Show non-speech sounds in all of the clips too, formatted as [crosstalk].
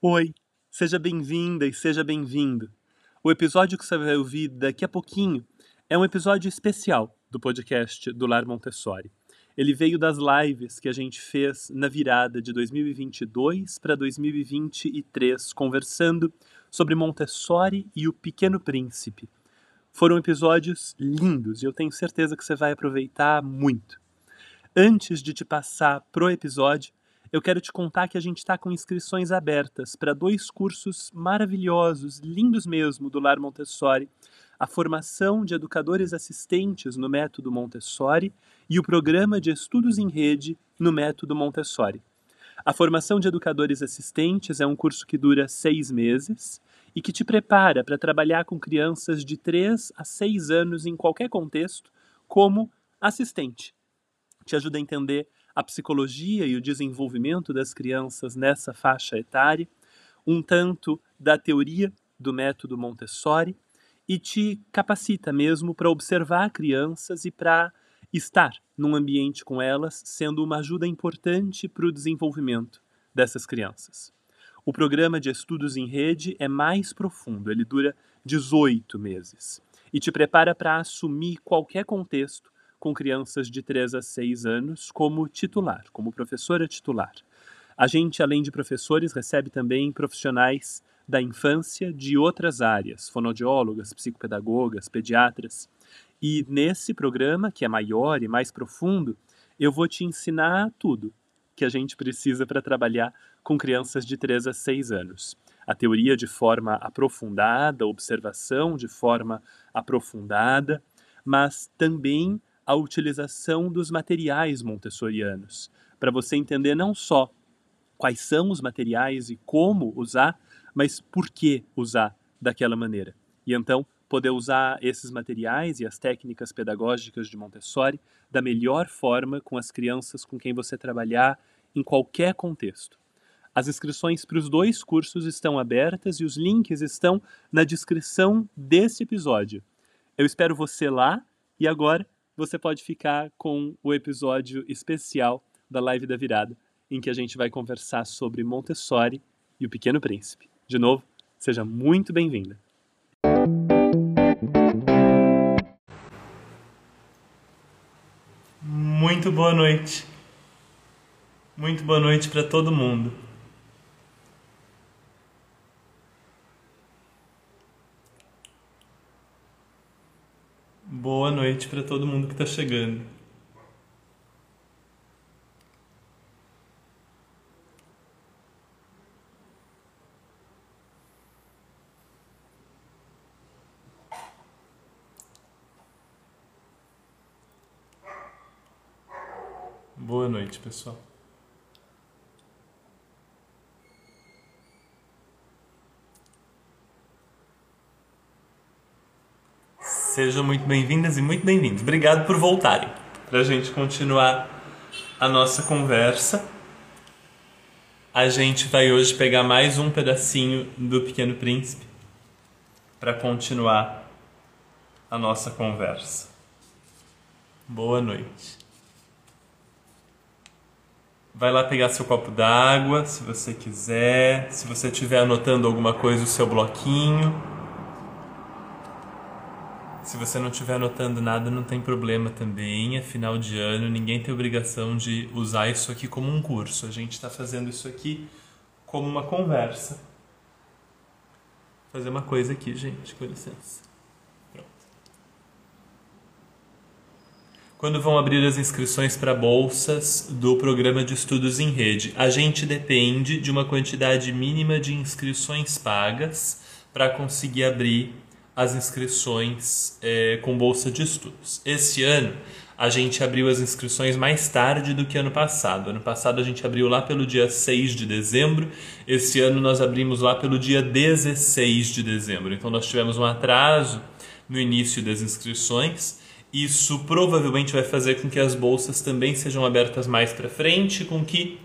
Oi, seja bem-vinda e seja bem-vindo. O episódio que você vai ouvir daqui a pouquinho é um episódio especial do podcast do Lar Montessori. Ele veio das lives que a gente fez na virada de 2022 para 2023, conversando sobre Montessori e o Pequeno Príncipe. Foram episódios lindos e eu tenho certeza que você vai aproveitar muito. Antes de te passar pro episódio, eu quero te contar que a gente está com inscrições abertas para dois cursos maravilhosos, lindos mesmo, do Lar Montessori: a formação de educadores assistentes no método Montessori e o programa de estudos em rede no método Montessori. A formação de educadores assistentes é um curso que dura seis meses e que te prepara para trabalhar com crianças de 3 a 6 anos em qualquer contexto como assistente. Te ajuda a entender a psicologia e o desenvolvimento das crianças nessa faixa etária, um tanto da teoria do método Montessori e te capacita mesmo para observar crianças e para estar num ambiente com elas, sendo uma ajuda importante para o desenvolvimento dessas crianças. O programa de estudos em rede é mais profundo, ele dura 18 meses e te prepara para assumir qualquer contexto com crianças de 3 a 6 anos como titular, como professora titular. A gente, além de professores, recebe também profissionais da infância de outras áreas, fonoaudiólogas, psicopedagogas, pediatras. E nesse programa, que é maior e mais profundo, eu vou te ensinar tudo que a gente precisa para trabalhar com crianças de 3 a 6 anos. A teoria de forma aprofundada, a observação de forma aprofundada, mas também a utilização dos materiais montessorianos, para você entender não só quais são os materiais e como usar, mas por que usar daquela maneira. E então poder usar esses materiais e as técnicas pedagógicas de Montessori da melhor forma com as crianças com quem você trabalhar em qualquer contexto. As inscrições para os dois cursos estão abertas e os links estão na descrição desse episódio. Eu espero você lá e agora você pode ficar com o episódio especial da Live da Virada, em que a gente vai conversar sobre Montessori e o Pequeno Príncipe. De novo, seja muito bem-vinda. Muito boa noite. Muito boa noite para todo mundo. Boa noite para todo mundo que está chegando. Boa noite, pessoal. Sejam muito bem-vindas e muito bem-vindos. Obrigado por voltarem para a gente continuar a nossa conversa. A gente vai hoje pegar mais um pedacinho do Pequeno Príncipe para continuar a nossa conversa. Boa noite. Vai lá pegar seu copo d'água, se você quiser. Se você estiver anotando alguma coisa, o seu bloquinho. Se você não estiver anotando nada, não tem problema também. É final de ano, ninguém tem obrigação de usar isso aqui como um curso. A gente está fazendo isso aqui como uma conversa. Vou fazer uma coisa aqui, gente, com licença. Pronto. Quando vão abrir as inscrições para bolsas do programa de estudos em rede, a gente depende de uma quantidade mínima de inscrições pagas para conseguir abrir as inscrições é, com bolsa de estudos. Esse ano a gente abriu as inscrições mais tarde do que ano passado. Ano passado a gente abriu lá pelo dia 6 de dezembro, esse ano nós abrimos lá pelo dia 16 de dezembro. Então nós tivemos um atraso no início das inscrições. Isso provavelmente vai fazer com que as bolsas também sejam abertas mais para frente, com que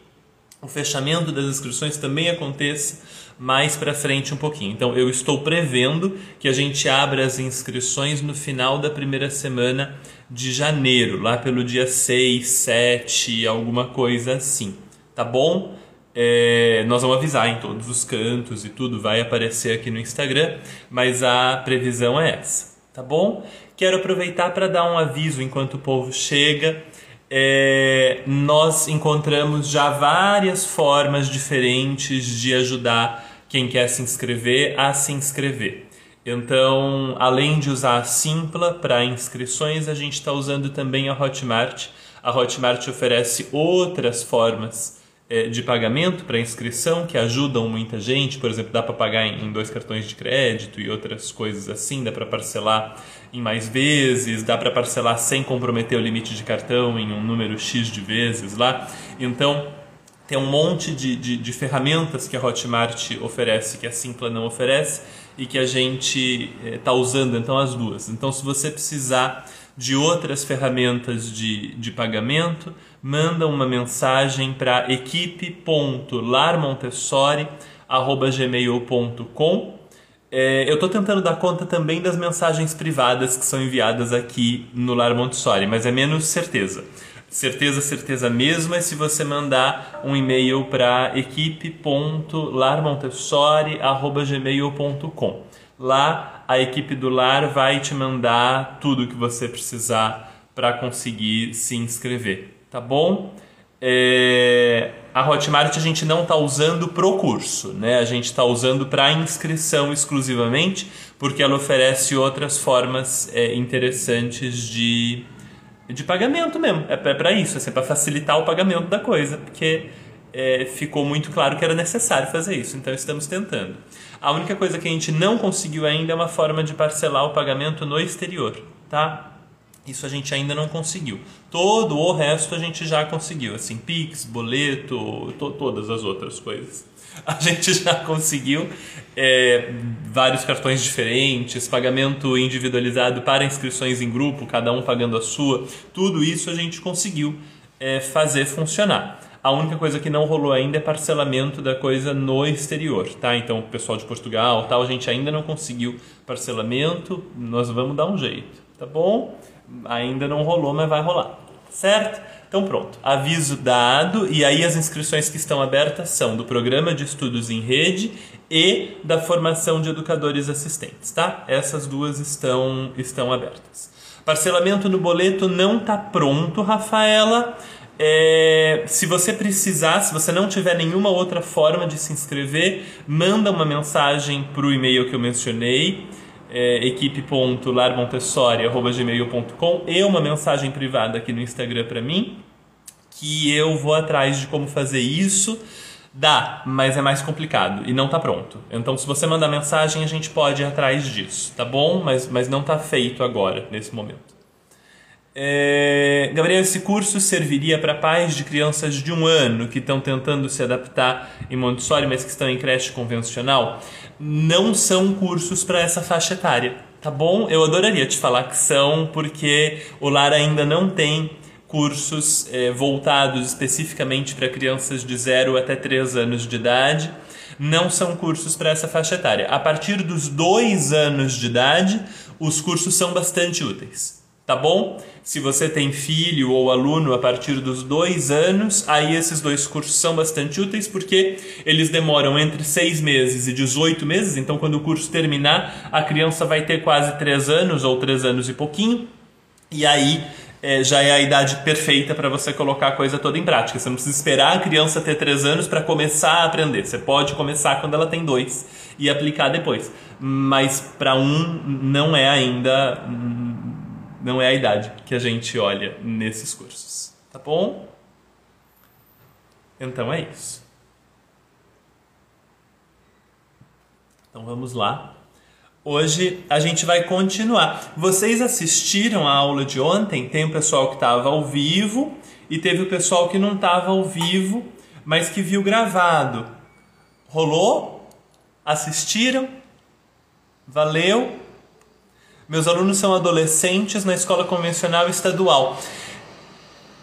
o fechamento das inscrições também aconteça mais para frente um pouquinho. Então eu estou prevendo que a gente abra as inscrições no final da primeira semana de janeiro, lá pelo dia 6, 7, alguma coisa assim. Tá bom? É, nós vamos avisar em todos os cantos e tudo, vai aparecer aqui no Instagram, mas a previsão é essa, tá bom? Quero aproveitar para dar um aviso enquanto o povo chega. É, nós encontramos já várias formas diferentes de ajudar quem quer se inscrever a se inscrever. Então, além de usar a Simpla para inscrições, a gente está usando também a Hotmart. A Hotmart oferece outras formas é, de pagamento para inscrição que ajudam muita gente. Por exemplo, dá para pagar em, dois cartões de crédito e outras coisas assim. Dá para parcelar em mais vezes, dá para parcelar sem comprometer o limite de cartão em um número X de vezes lá. Então, tem um monte de, de, de ferramentas que a Hotmart oferece que a Simpla não oferece e que a gente está é, usando, então, as duas. Então, se você precisar de outras ferramentas de, de pagamento, manda uma mensagem para equipe.larmontessori.gmail.com é, eu estou tentando dar conta também das mensagens privadas que são enviadas aqui no Lar Montessori, mas é menos certeza. Certeza, certeza mesmo é se você mandar um e-mail para equipe.larmontessori.gmail.com. Lá a equipe do lar vai te mandar tudo que você precisar para conseguir se inscrever, tá bom? É, a Hotmart a gente não está usando pro curso, né? A gente está usando para inscrição exclusivamente, porque ela oferece outras formas é, interessantes de, de pagamento mesmo. É para isso, assim, para facilitar o pagamento da coisa, porque é, ficou muito claro que era necessário fazer isso. Então estamos tentando. A única coisa que a gente não conseguiu ainda é uma forma de parcelar o pagamento no exterior, tá? Isso a gente ainda não conseguiu. Todo o resto a gente já conseguiu, assim, Pix, boleto, to todas as outras coisas. [laughs] A gente já conseguiu é, vários cartões diferentes, pagamento individualizado para inscrições em grupo, cada um pagando a sua. Tudo isso a gente conseguiu é, fazer funcionar. A única coisa que não rolou ainda é parcelamento da coisa no exterior, tá? Então, o pessoal de Portugal, tal, a gente ainda não conseguiu parcelamento, nós vamos dar um jeito, tá bom? Ainda não rolou, mas vai rolar, certo? Então, pronto. Aviso dado e aí as inscrições que estão abertas são do programa de estudos em rede e da formação de educadores assistentes, tá? Essas duas estão estão abertas. Parcelamento no boleto não está pronto, Rafaela. É, se você precisar, se você não tiver nenhuma outra forma de se inscrever, manda uma mensagem para o e-mail que eu mencionei, é, equipe.larmontessori.gmail.com e uma mensagem privada aqui no Instagram para mim, que eu vou atrás de como fazer isso. Dá, mas é mais complicado e não está pronto. Então, se você mandar mensagem, a gente pode ir atrás disso, tá bom? Mas, mas não está feito agora, nesse momento. É, Gabriel, esse curso serviria para pais de crianças de um ano que estão tentando se adaptar em Montessori, mas que estão em creche convencional? Não são cursos para essa faixa etária, tá bom? Eu adoraria te falar que são, porque o lar ainda não tem cursos é, voltados especificamente para crianças de 0 até 3 anos de idade. Não são cursos para essa faixa etária. A partir dos 2 anos de idade, os cursos são bastante úteis tá bom? Se você tem filho ou aluno a partir dos dois anos, aí esses dois cursos são bastante úteis porque eles demoram entre seis meses e 18 meses, então quando o curso terminar, a criança vai ter quase três anos ou três anos e pouquinho, e aí é, já é a idade perfeita para você colocar a coisa toda em prática. Você não precisa esperar a criança ter três anos para começar a aprender. Você pode começar quando ela tem dois e aplicar depois. Mas para um não é ainda não é a idade que a gente olha nesses cursos, tá bom? Então é isso. Então vamos lá. Hoje a gente vai continuar. Vocês assistiram a aula de ontem? Tem o pessoal que estava ao vivo e teve o pessoal que não estava ao vivo, mas que viu gravado. Rolou? Assistiram? Valeu? Meus alunos são adolescentes na escola convencional estadual.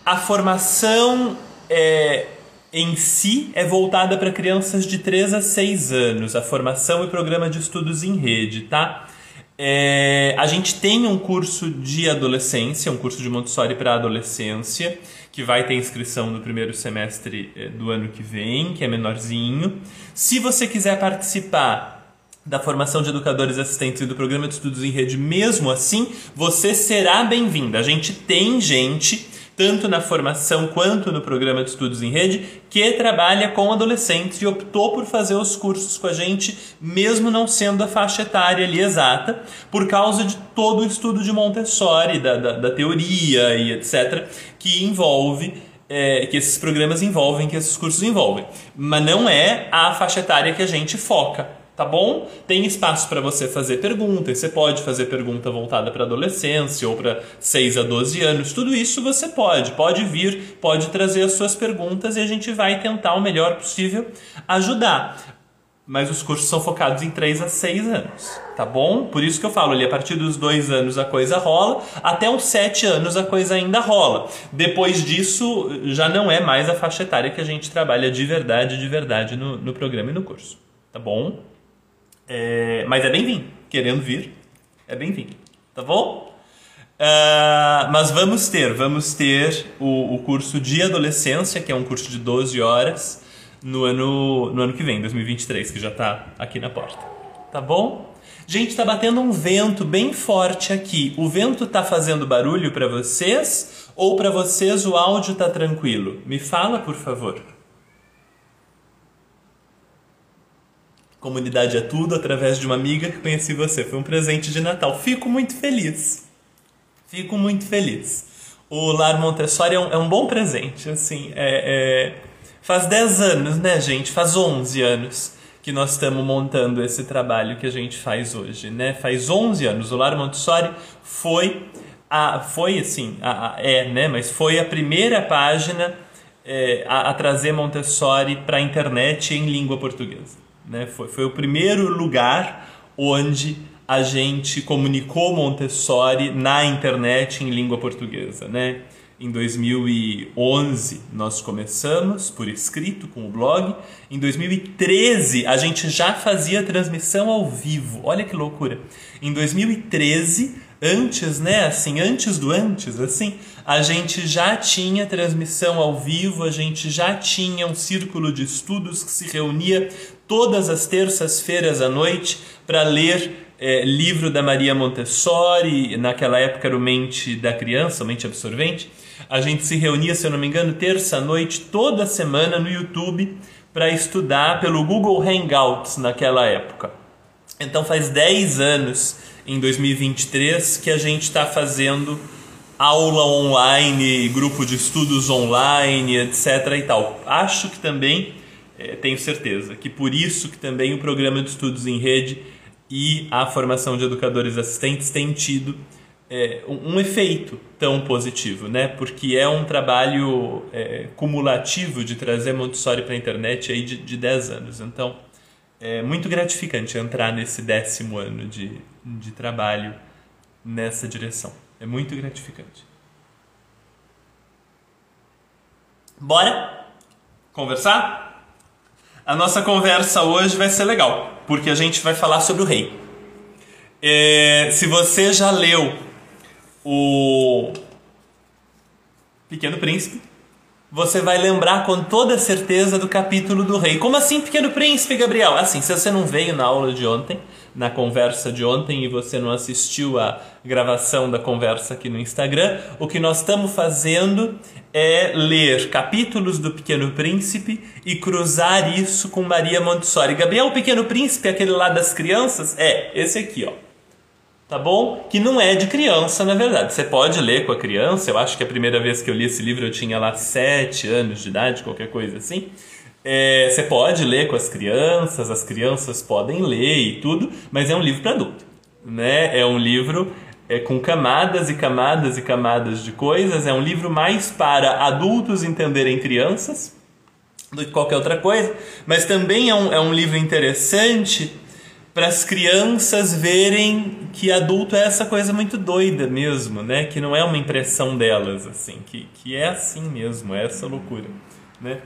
A formação é, em si é voltada para crianças de 3 a 6 anos, a formação e programa de estudos em rede, tá? É, a gente tem um curso de adolescência, um curso de Montessori para adolescência, que vai ter inscrição no primeiro semestre eh, do ano que vem, que é menorzinho. Se você quiser participar da formação de educadores assistentes e do programa de estudos em rede, mesmo assim, você será bem-vindo. A gente tem gente tanto na formação quanto no programa de estudos em rede, que trabalha com adolescentes e optou por fazer os cursos com a gente, mesmo não sendo a faixa etária ali exata, por causa de todo o estudo de Montessori, da, da, da teoria e etc., que envolve. É, que esses programas envolvem, que esses cursos envolvem. Mas não é a faixa etária que a gente foca tá bom? Tem espaço para você fazer perguntas, você pode fazer pergunta voltada para adolescência ou para 6 a 12 anos, tudo isso você pode, pode vir, pode trazer as suas perguntas e a gente vai tentar o melhor possível ajudar. Mas os cursos são focados em 3 a 6 anos, tá bom? Por isso que eu falo ali, a partir dos 2 anos a coisa rola, até os 7 anos a coisa ainda rola. Depois disso, já não é mais a faixa etária que a gente trabalha de verdade, de verdade no, no programa e no curso, tá bom? É, mas é bem-vindo. Querendo vir, é bem-vindo. Tá bom? Uh, mas vamos ter, vamos ter o, o, curso de adolescência, que é um curso de 12 horas, no ano, no ano que vem, 2023, que já está aqui na porta. Tá bom? Gente, tá batendo um vento bem forte aqui. O vento tá fazendo barulho para vocês ou para vocês o áudio tá tranquilo? Me fala, por favor. Comunidade é tudo através de uma amiga que conheci você. Foi um presente de Natal. Fico muito feliz. Fico muito feliz. O Lar Montessori é um, é um bom presente. Assim, é, é... faz 10 anos, né, gente? Faz 11 anos que nós estamos montando esse trabalho que a gente faz hoje, né? Faz 11 anos. O Lar Montessori foi a, foi assim, a, a, é, né? Mas foi a primeira página é, a, a trazer Montessori para a internet em língua portuguesa. Né? Foi, foi o primeiro lugar onde a gente comunicou Montessori na internet em língua portuguesa. Né? Em 2011 nós começamos por escrito com o blog. Em 2013 a gente já fazia transmissão ao vivo. Olha que loucura. Em 2013, antes, né, assim, antes do antes, assim, a gente já tinha transmissão ao vivo, a gente já tinha um círculo de estudos que se reunia todas as terças-feiras à noite para ler é, livro da Maria Montessori, naquela época era o Mente da Criança, o Mente Absorvente. A gente se reunia, se eu não me engano, terça-noite, toda semana no YouTube para estudar pelo Google Hangouts naquela época. Então faz 10 anos, em 2023, que a gente está fazendo aula online, grupo de estudos online, etc. e tal. Acho que também é, tenho certeza que por isso que também o programa de estudos em rede e a formação de educadores assistentes tem tido é, um, um, efeito tão positivo, né? Porque é um trabalho é, cumulativo de trazer Montessori para a internet aí de, de 10 anos. Então, é muito gratificante entrar nesse décimo ano de, de trabalho nessa direção. É muito gratificante. Bora conversar? A nossa conversa hoje vai ser legal, porque a gente vai falar sobre o rei. É, se você já leu o Pequeno Príncipe, você vai lembrar com toda certeza do capítulo do rei. Como assim, Pequeno Príncipe, Gabriel? Assim, se você não veio na aula de ontem, na conversa de ontem e você não assistiu a gravação da conversa aqui no Instagram, o que nós estamos fazendo é ler capítulos do Pequeno Príncipe e cruzar isso com Maria Montessori. Gabriel, o Pequeno Príncipe, aquele lá das crianças? É, esse aqui, ó. Tá bom? Que não é de criança, na verdade. Você pode ler com a criança. Eu acho que a primeira vez que eu li esse livro eu tinha lá sete anos de idade, qualquer coisa assim. É, você pode ler com as crianças, as crianças podem ler e tudo, mas é um livro para adulto. Né? É um livro é, com camadas e camadas e camadas de coisas. É um livro mais para adultos entenderem crianças do que qualquer outra coisa, mas também é um, é um livro interessante para as crianças verem que adulto é essa coisa muito doida mesmo, né? Que não é uma impressão delas, assim, que, que é assim mesmo, é essa loucura, né?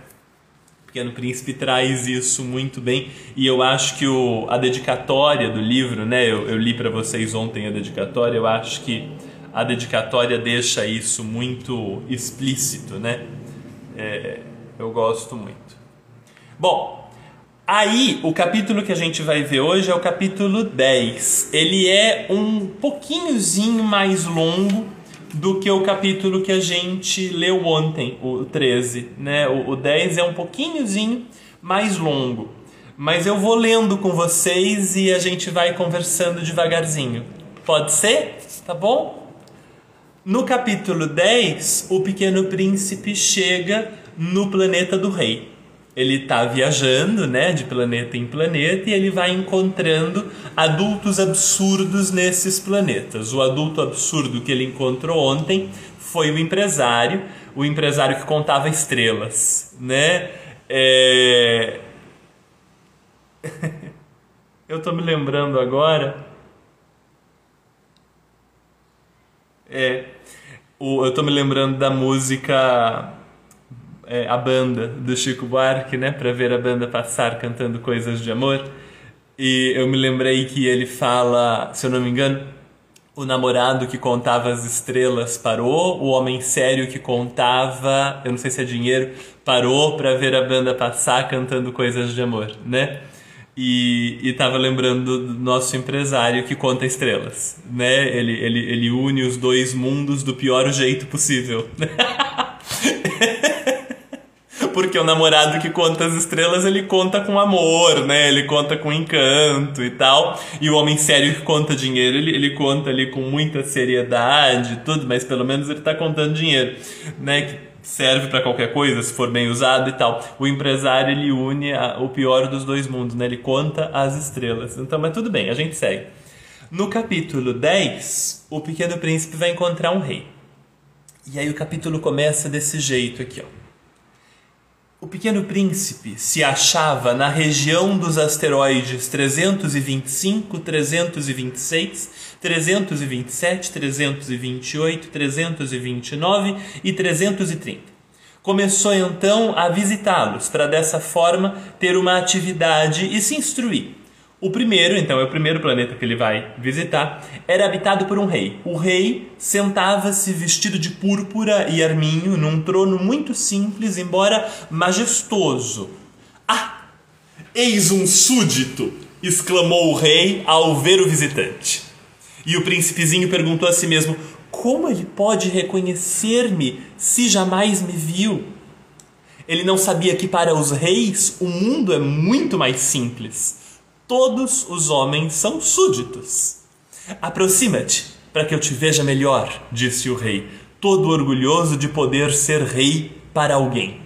Pequeno Príncipe traz isso muito bem e eu acho que o, a dedicatória do livro, né? Eu, eu li para vocês ontem a dedicatória. Eu acho que a dedicatória deixa isso muito explícito, né? É, eu gosto muito. Bom, aí o capítulo que a gente vai ver hoje é o capítulo 10. Ele é um pouquinhozinho mais longo do que o capítulo que a gente leu ontem, o 13, né? O, o 10 é um pouquinhozinho mais longo. Mas eu vou lendo com vocês e a gente vai conversando devagarzinho. Pode ser? Tá bom? No capítulo 10, o pequeno príncipe chega no planeta do rei. Ele está viajando, né, de planeta em planeta e ele vai encontrando adultos absurdos nesses planetas. O adulto absurdo que ele encontrou ontem foi o empresário, o empresário que contava estrelas, né? É... [laughs] Eu estou me lembrando agora É, o, eu tô me lembrando da música é, A Banda, do Chico Buarque, né? Pra ver a banda passar cantando coisas de amor. E eu me lembrei que ele fala, se eu não me engano, o namorado que contava as estrelas parou, o homem sério que contava, eu não sei se é dinheiro, parou para ver a banda passar cantando coisas de amor, né? e estava lembrando do nosso empresário que conta estrelas, né? Ele, ele, ele une os dois mundos do pior jeito possível. [laughs] Porque o namorado que conta as estrelas, ele conta com amor, né? Ele conta com encanto e tal. E o homem sério que conta dinheiro, ele, ele conta ali com muita seriedade tudo, mas pelo menos ele está contando dinheiro, né? serve para qualquer coisa se for bem usado e tal. O empresário ele une a, o pior dos dois mundos, né? Ele conta as estrelas. Então, mas tudo bem, a gente segue. No capítulo 10, o pequeno príncipe vai encontrar um rei. E aí o capítulo começa desse jeito aqui, ó. O Pequeno Príncipe se achava na região dos asteroides 325, 326, 327, 328, 329 e 330. Começou então a visitá-los para dessa forma ter uma atividade e se instruir. O primeiro, então é o primeiro planeta que ele vai visitar, era habitado por um rei. O rei sentava-se vestido de púrpura e arminho num trono muito simples, embora majestoso. Ah! Eis um súdito! exclamou o rei ao ver o visitante. E o príncipezinho perguntou a si mesmo: Como ele pode reconhecer-me se jamais me viu? Ele não sabia que para os reis o mundo é muito mais simples Todos os homens são súditos. Aproxima-te, para que eu te veja melhor, disse o rei, todo orgulhoso de poder ser rei para alguém.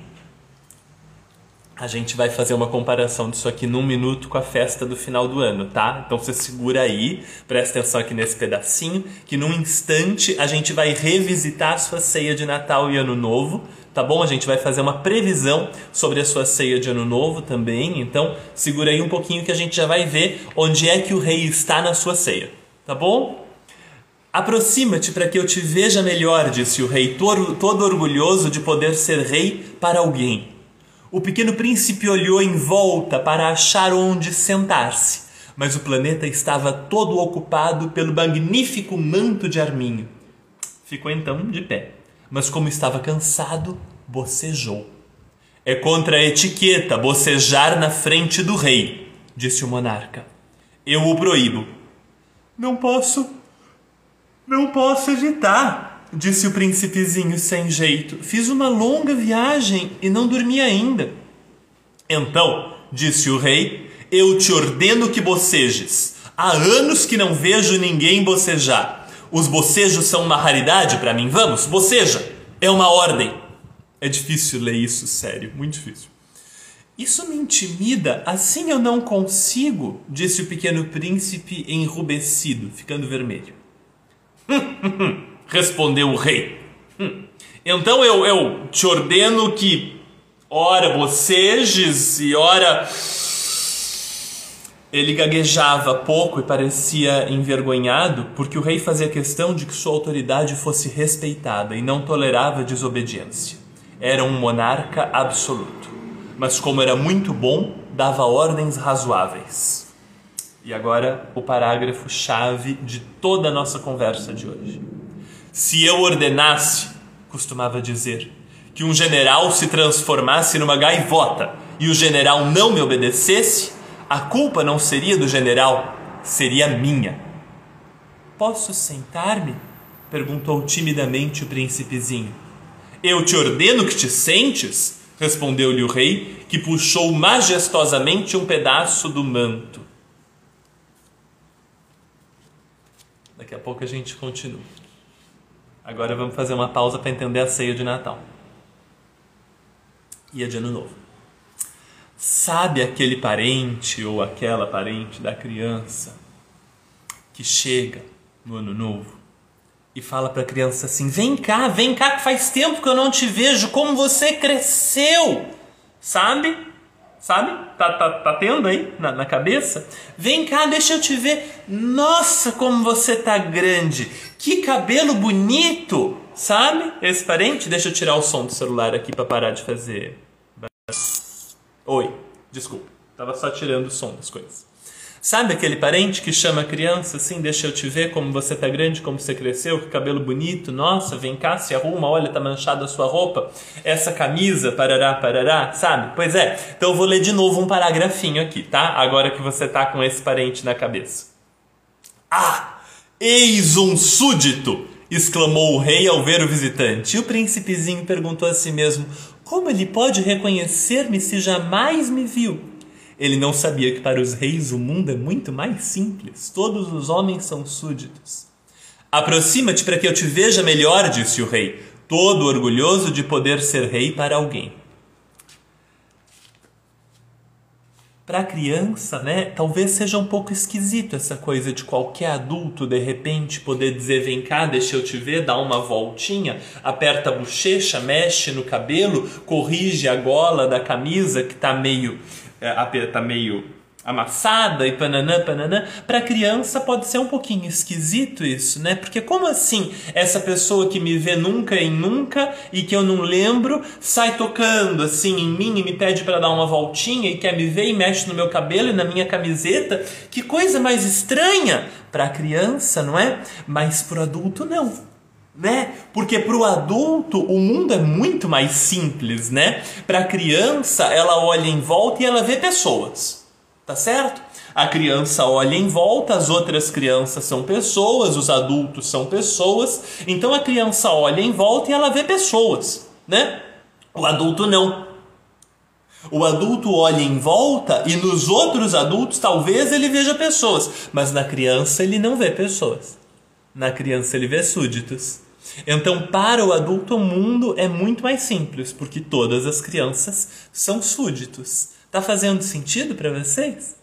A gente vai fazer uma comparação disso aqui num minuto com a festa do final do ano, tá? Então você segura aí, presta atenção aqui nesse pedacinho, que num instante a gente vai revisitar sua ceia de Natal e Ano Novo tá bom? A gente vai fazer uma previsão sobre a sua ceia de ano novo também, então segura aí um pouquinho que a gente já vai ver onde é que o rei está na sua ceia, tá bom? Aproxima-te para que eu te veja melhor, disse o rei, todo, todo orgulhoso de poder ser rei para alguém. O pequeno príncipe olhou em volta para achar onde sentar-se, mas o planeta estava todo ocupado pelo magnífico manto de arminho. Ficou então de pé mas como estava cansado, bocejou. É contra a etiqueta bocejar na frente do rei, disse o monarca. Eu o proíbo. Não posso. Não posso evitar, disse o príncipezinho sem jeito. Fiz uma longa viagem e não dormi ainda. Então, disse o rei, eu te ordeno que bocejes. Há anos que não vejo ninguém bocejar. Os bocejos são uma raridade para mim. Vamos, boceja! É uma ordem. É difícil ler isso, sério, muito difícil. Isso me intimida, assim eu não consigo, disse o pequeno príncipe enrubescido, ficando vermelho. [laughs] Respondeu o rei. [laughs] Então eu, eu te ordeno que, ora bocejes e ora ele gaguejava pouco e parecia envergonhado, porque o rei fazia questão de que sua autoridade fosse respeitada e não tolerava desobediência. Era um monarca absoluto, mas como era muito bom, dava ordens razoáveis. E agora o parágrafo chave de toda a nossa conversa de hoje. Se eu ordenasse, costumava dizer, que um general se transformasse numa gaivota e o general não me obedecesse, a culpa não seria do general, seria minha. Posso sentar-me? perguntou timidamente o príncipezinho. Eu te ordeno que te sentes, respondeu-lhe o rei, que puxou majestosamente um pedaço do manto. Daqui a pouco a gente continua. Agora vamos fazer uma pausa para entender a ceia de Natal e a de Ano Novo. Sabe aquele parente ou aquela parente da criança que chega no Ano Novo e fala para a criança assim: vem cá, vem cá, que faz tempo que eu não te vejo, como você cresceu, sabe? Sabe? Tá, tá, tá tendo aí na, na cabeça? Vem cá, deixa eu te ver. Nossa, como você tá grande! Que cabelo bonito! Sabe? Esse parente, deixa eu tirar o som do celular aqui para parar de fazer. Oi, desculpa. Tava só tirando o som das coisas. Sabe aquele parente que chama a criança assim, deixa eu te ver como você tá grande, como você cresceu, que cabelo bonito, nossa, vem cá, se arruma, olha, tá manchada a sua roupa, essa camisa, parará, parará, sabe? Pois é, então eu vou ler de novo um paragrafinho aqui, tá? Agora que você tá com esse parente na cabeça. Ah, eis um súdito! exclamou o rei ao ver o visitante. E o príncipezinho perguntou a si mesmo: Como ele pode reconhecer-me se jamais me viu? Ele não sabia que para os reis o mundo é muito mais simples. Todos os homens são súditos. Aproxima-te para que eu te veja melhor, disse o rei, todo orgulhoso de poder ser rei para alguém. Para criança, né, talvez seja um pouco esquisito essa coisa de qualquer adulto de repente poder dizer: vem cá, deixa eu te ver, dá uma voltinha, aperta a bochecha, mexe no cabelo, corrige a gola da camisa que está meio é, tá meio amassada e pananã, pananã, para criança pode ser um pouquinho esquisito isso, né? Porque como assim essa pessoa que me vê nunca em nunca e que eu não lembro sai tocando assim em mim e me pede para dar uma voltinha e quer me ver e mexe no meu cabelo e na minha camiseta? Que coisa mais estranha para criança, não é? Mas para adulto não né? Porque para o adulto o mundo é muito mais simples, né? Para a criança, ela olha em volta e ela vê pessoas, tá certo? A criança olha em volta, as outras crianças são pessoas, os adultos são pessoas, então a criança olha em volta e ela vê pessoas, né? O adulto não. O adulto olha em volta e nos outros adultos talvez ele veja pessoas, mas na criança ele não vê pessoas. Na criança ele vê súditos. Então, para o adulto, o mundo é muito mais simples, porque todas as crianças são súditos. Tá fazendo sentido para vocês?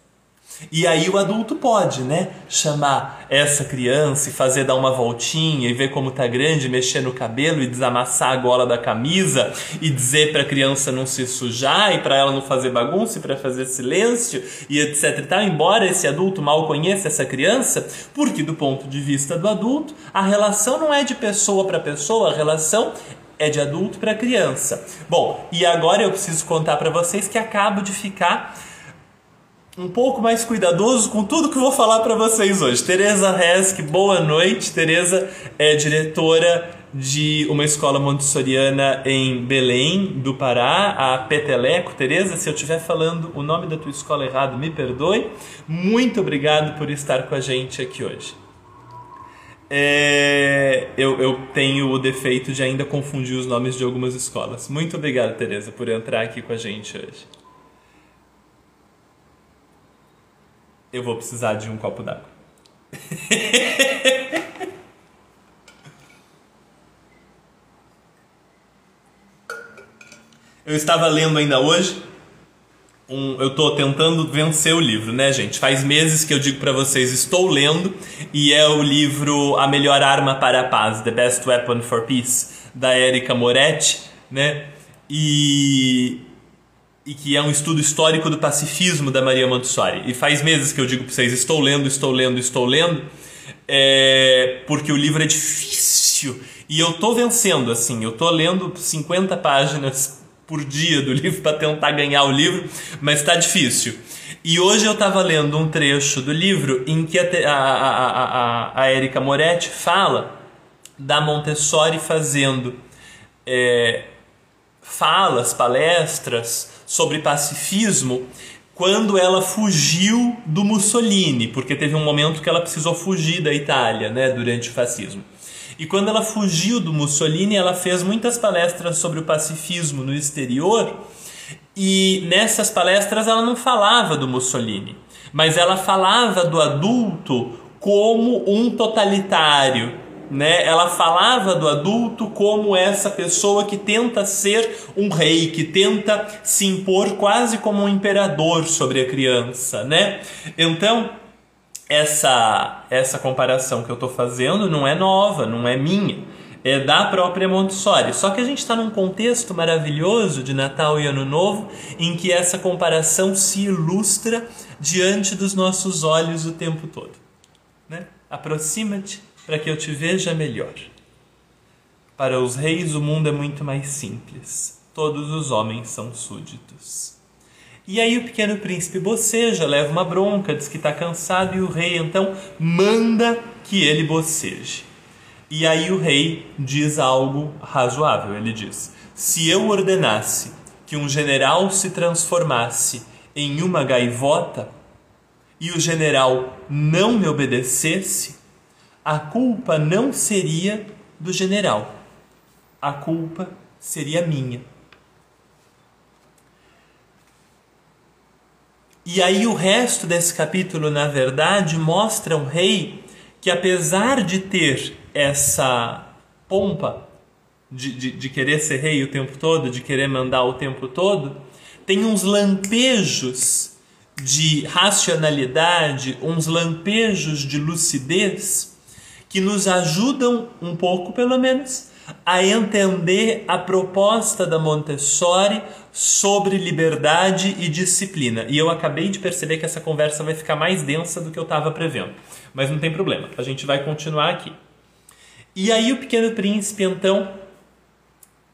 E aí o adulto pode, né, chamar essa criança e fazer dar uma voltinha e ver como tá grande, mexer no cabelo e desamassar a gola da camisa e dizer para a criança não se sujar e para ela não fazer bagunça e para fazer silêncio e etc e tal, embora esse adulto mal conheça essa criança, porque do ponto de vista do adulto, a relação não é de pessoa para pessoa, a relação é de adulto para criança. Bom, e agora eu preciso contar para vocês que acabo de ficar um pouco mais cuidadoso com tudo que vou falar para vocês hoje. Tereza Resk, boa noite. Tereza é diretora de uma escola montessoriana em Belém, do Pará, a Peteleco. Tereza, se eu estiver falando o nome da tua escola errado, me perdoe. Muito obrigado por estar com a gente aqui hoje. É, eu, eu tenho o defeito de ainda confundir os nomes de algumas escolas. Muito obrigado, Tereza, por entrar aqui com a gente hoje. eu vou precisar de um copo d'água. [laughs] eu estava lendo ainda hoje. Um, eu estou tentando vencer o livro, né, gente? Faz meses que eu digo para vocês, estou lendo, e é o livro A Melhor Arma para a Paz, The Best Weapon for Peace, da Erika Moretti, né? E e que é um estudo histórico do pacifismo da Maria Montessori. E faz meses que eu digo para vocês: estou lendo, estou lendo, estou lendo, é, porque o livro é difícil. E eu tô vencendo, assim, eu tô lendo 50 páginas por dia do [laughs] livro para tentar ganhar o livro, mas está difícil. E hoje eu estava lendo um trecho do livro em que a, a, a, a, Erika Moretti fala da Montessori fazendo é, falas, palestras sobre pacifismo quando ela fugiu do Mussolini, porque teve um momento que ela precisou fugir da Itália, né, durante o fascismo. E quando ela fugiu do Mussolini, ela fez muitas palestras sobre o pacifismo no exterior, e nessas palestras ela não falava do Mussolini, mas ela falava do adulto como um totalitário, né? Ela falava do adulto como essa pessoa que tenta ser um rei, que tenta se impor quase como um imperador sobre a criança, né? Então, essa essa comparação que eu estou fazendo não é nova, não é minha, é da própria Montessori. Só que a gente está num contexto maravilhoso de Natal e Ano Novo em que essa comparação se ilustra diante dos nossos olhos o tempo todo. Né? Aproxima-te para que eu te veja melhor. Para os reis o mundo é muito mais simples. Todos os homens são súditos. E aí o pequeno príncipe boceja, leva uma bronca, diz que está cansado e o rei então manda que ele boceje. E aí o rei diz algo razoável. Ele diz: Se eu ordenasse que um general se transformasse em uma gaivota e o general não me obedecesse, a culpa não seria do general, a culpa seria minha. E aí o resto desse capítulo, na verdade, mostra um rei que apesar de ter essa pompa de, de, de, querer ser rei o tempo todo, de querer mandar o tempo todo, tem uns lampejos de racionalidade, uns lampejos de lucidez que nos ajudam um pouco, pelo menos, a entender a proposta da Montessori sobre liberdade e disciplina. E eu acabei de perceber que essa conversa vai ficar mais densa do que eu estava prevendo. Mas não tem problema, a gente vai continuar aqui. E aí o Pequeno Príncipe, então,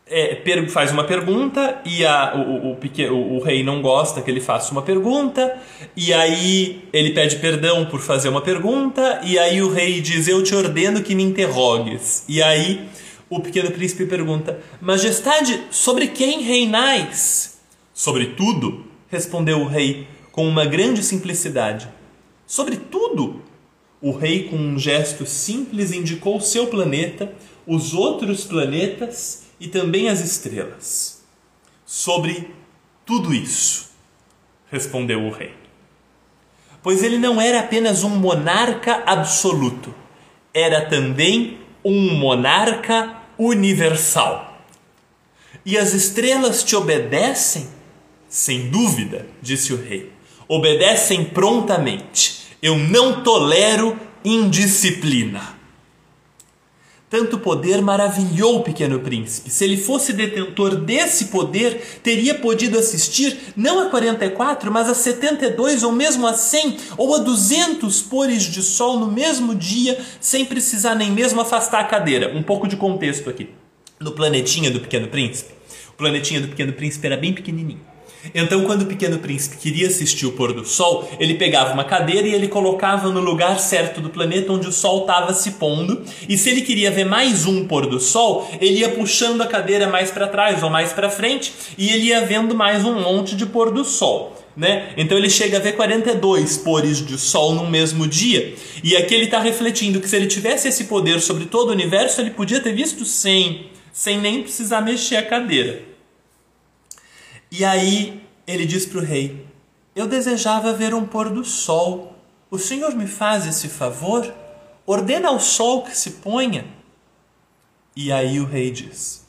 é, faz uma pergunta e a, o, o, o, o, rei não gosta que ele faça uma pergunta, e aí ele pede perdão por fazer uma pergunta, e aí o rei diz: Eu te ordeno que me interrogues. E aí o pequeno príncipe pergunta: Majestade, sobre quem reinais? Sobre tudo, respondeu o rei com uma grande simplicidade. Sobre tudo? O rei, com um gesto simples, indicou seu planeta, os outros planetas e também as estrelas. Sobre tudo isso, respondeu o rei. Pois ele não era apenas um monarca absoluto, era também um monarca universal. E as estrelas te obedecem? Sem dúvida, disse o rei. Obedecem prontamente. Eu não tolero indisciplina. Tanto poder maravilhou o pequeno príncipe. Se ele fosse detentor desse poder, teria podido assistir não a 44, mas a 72 ou mesmo a 100 ou a 200 pores de sol no mesmo dia, sem precisar nem mesmo afastar a cadeira. Um pouco de contexto aqui. No planetinha do pequeno príncipe, o planetinha do pequeno príncipe era bem pequenininho. Então, quando o pequeno príncipe queria assistir o pôr do sol, ele pegava uma cadeira e ele colocava no lugar certo do planeta onde o sol estava se pondo. E se ele queria ver mais um pôr do sol, ele ia puxando a cadeira mais para trás ou mais para frente e ele ia vendo mais um monte de pôr do sol. Né? Então ele chega a ver 42 pores de sol no mesmo dia. E aqui ele está refletindo que se ele tivesse esse poder sobre todo o universo, ele podia ter visto 100, sem nem precisar mexer a cadeira. E aí ele diz para o rei: Eu desejava ver um pôr do sol. O senhor me faz esse favor? Ordena ao sol que se ponha. E aí o rei diz: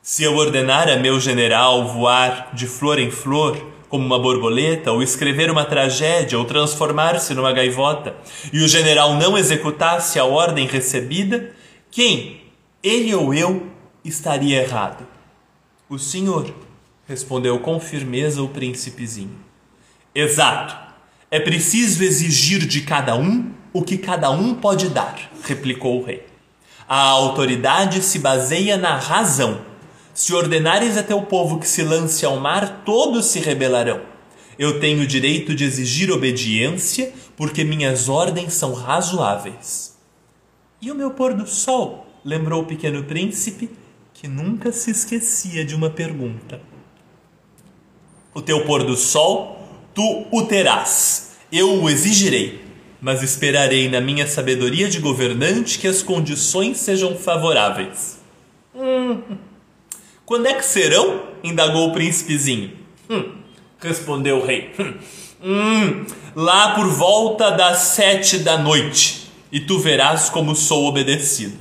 Se eu ordenar a meu general voar de flor em flor, como uma borboleta, ou escrever uma tragédia, ou transformar-se numa gaivota, e o general não executasse a ordem recebida, quem, ele ou eu, estaria errado? O senhor respondeu com firmeza o príncipezinho. Exato. É preciso exigir de cada um o que cada um pode dar, replicou o rei. A autoridade se baseia na razão. Se ordenares a teu povo que se lance ao mar, todos se rebelarão. Eu tenho o direito de exigir obediência, porque minhas ordens são razoáveis. E o meu pôr do sol? lembrou o pequeno príncipe que nunca se esquecia de uma pergunta. O teu pôr do sol, tu o terás, eu o exigirei, mas esperarei na minha sabedoria de governante que as condições sejam favoráveis. Hum. Quando é que serão? indagou o príncipezinho. Hum, respondeu o rei. Hum, hum, lá por volta das sete da noite, e tu verás como sou obedecido.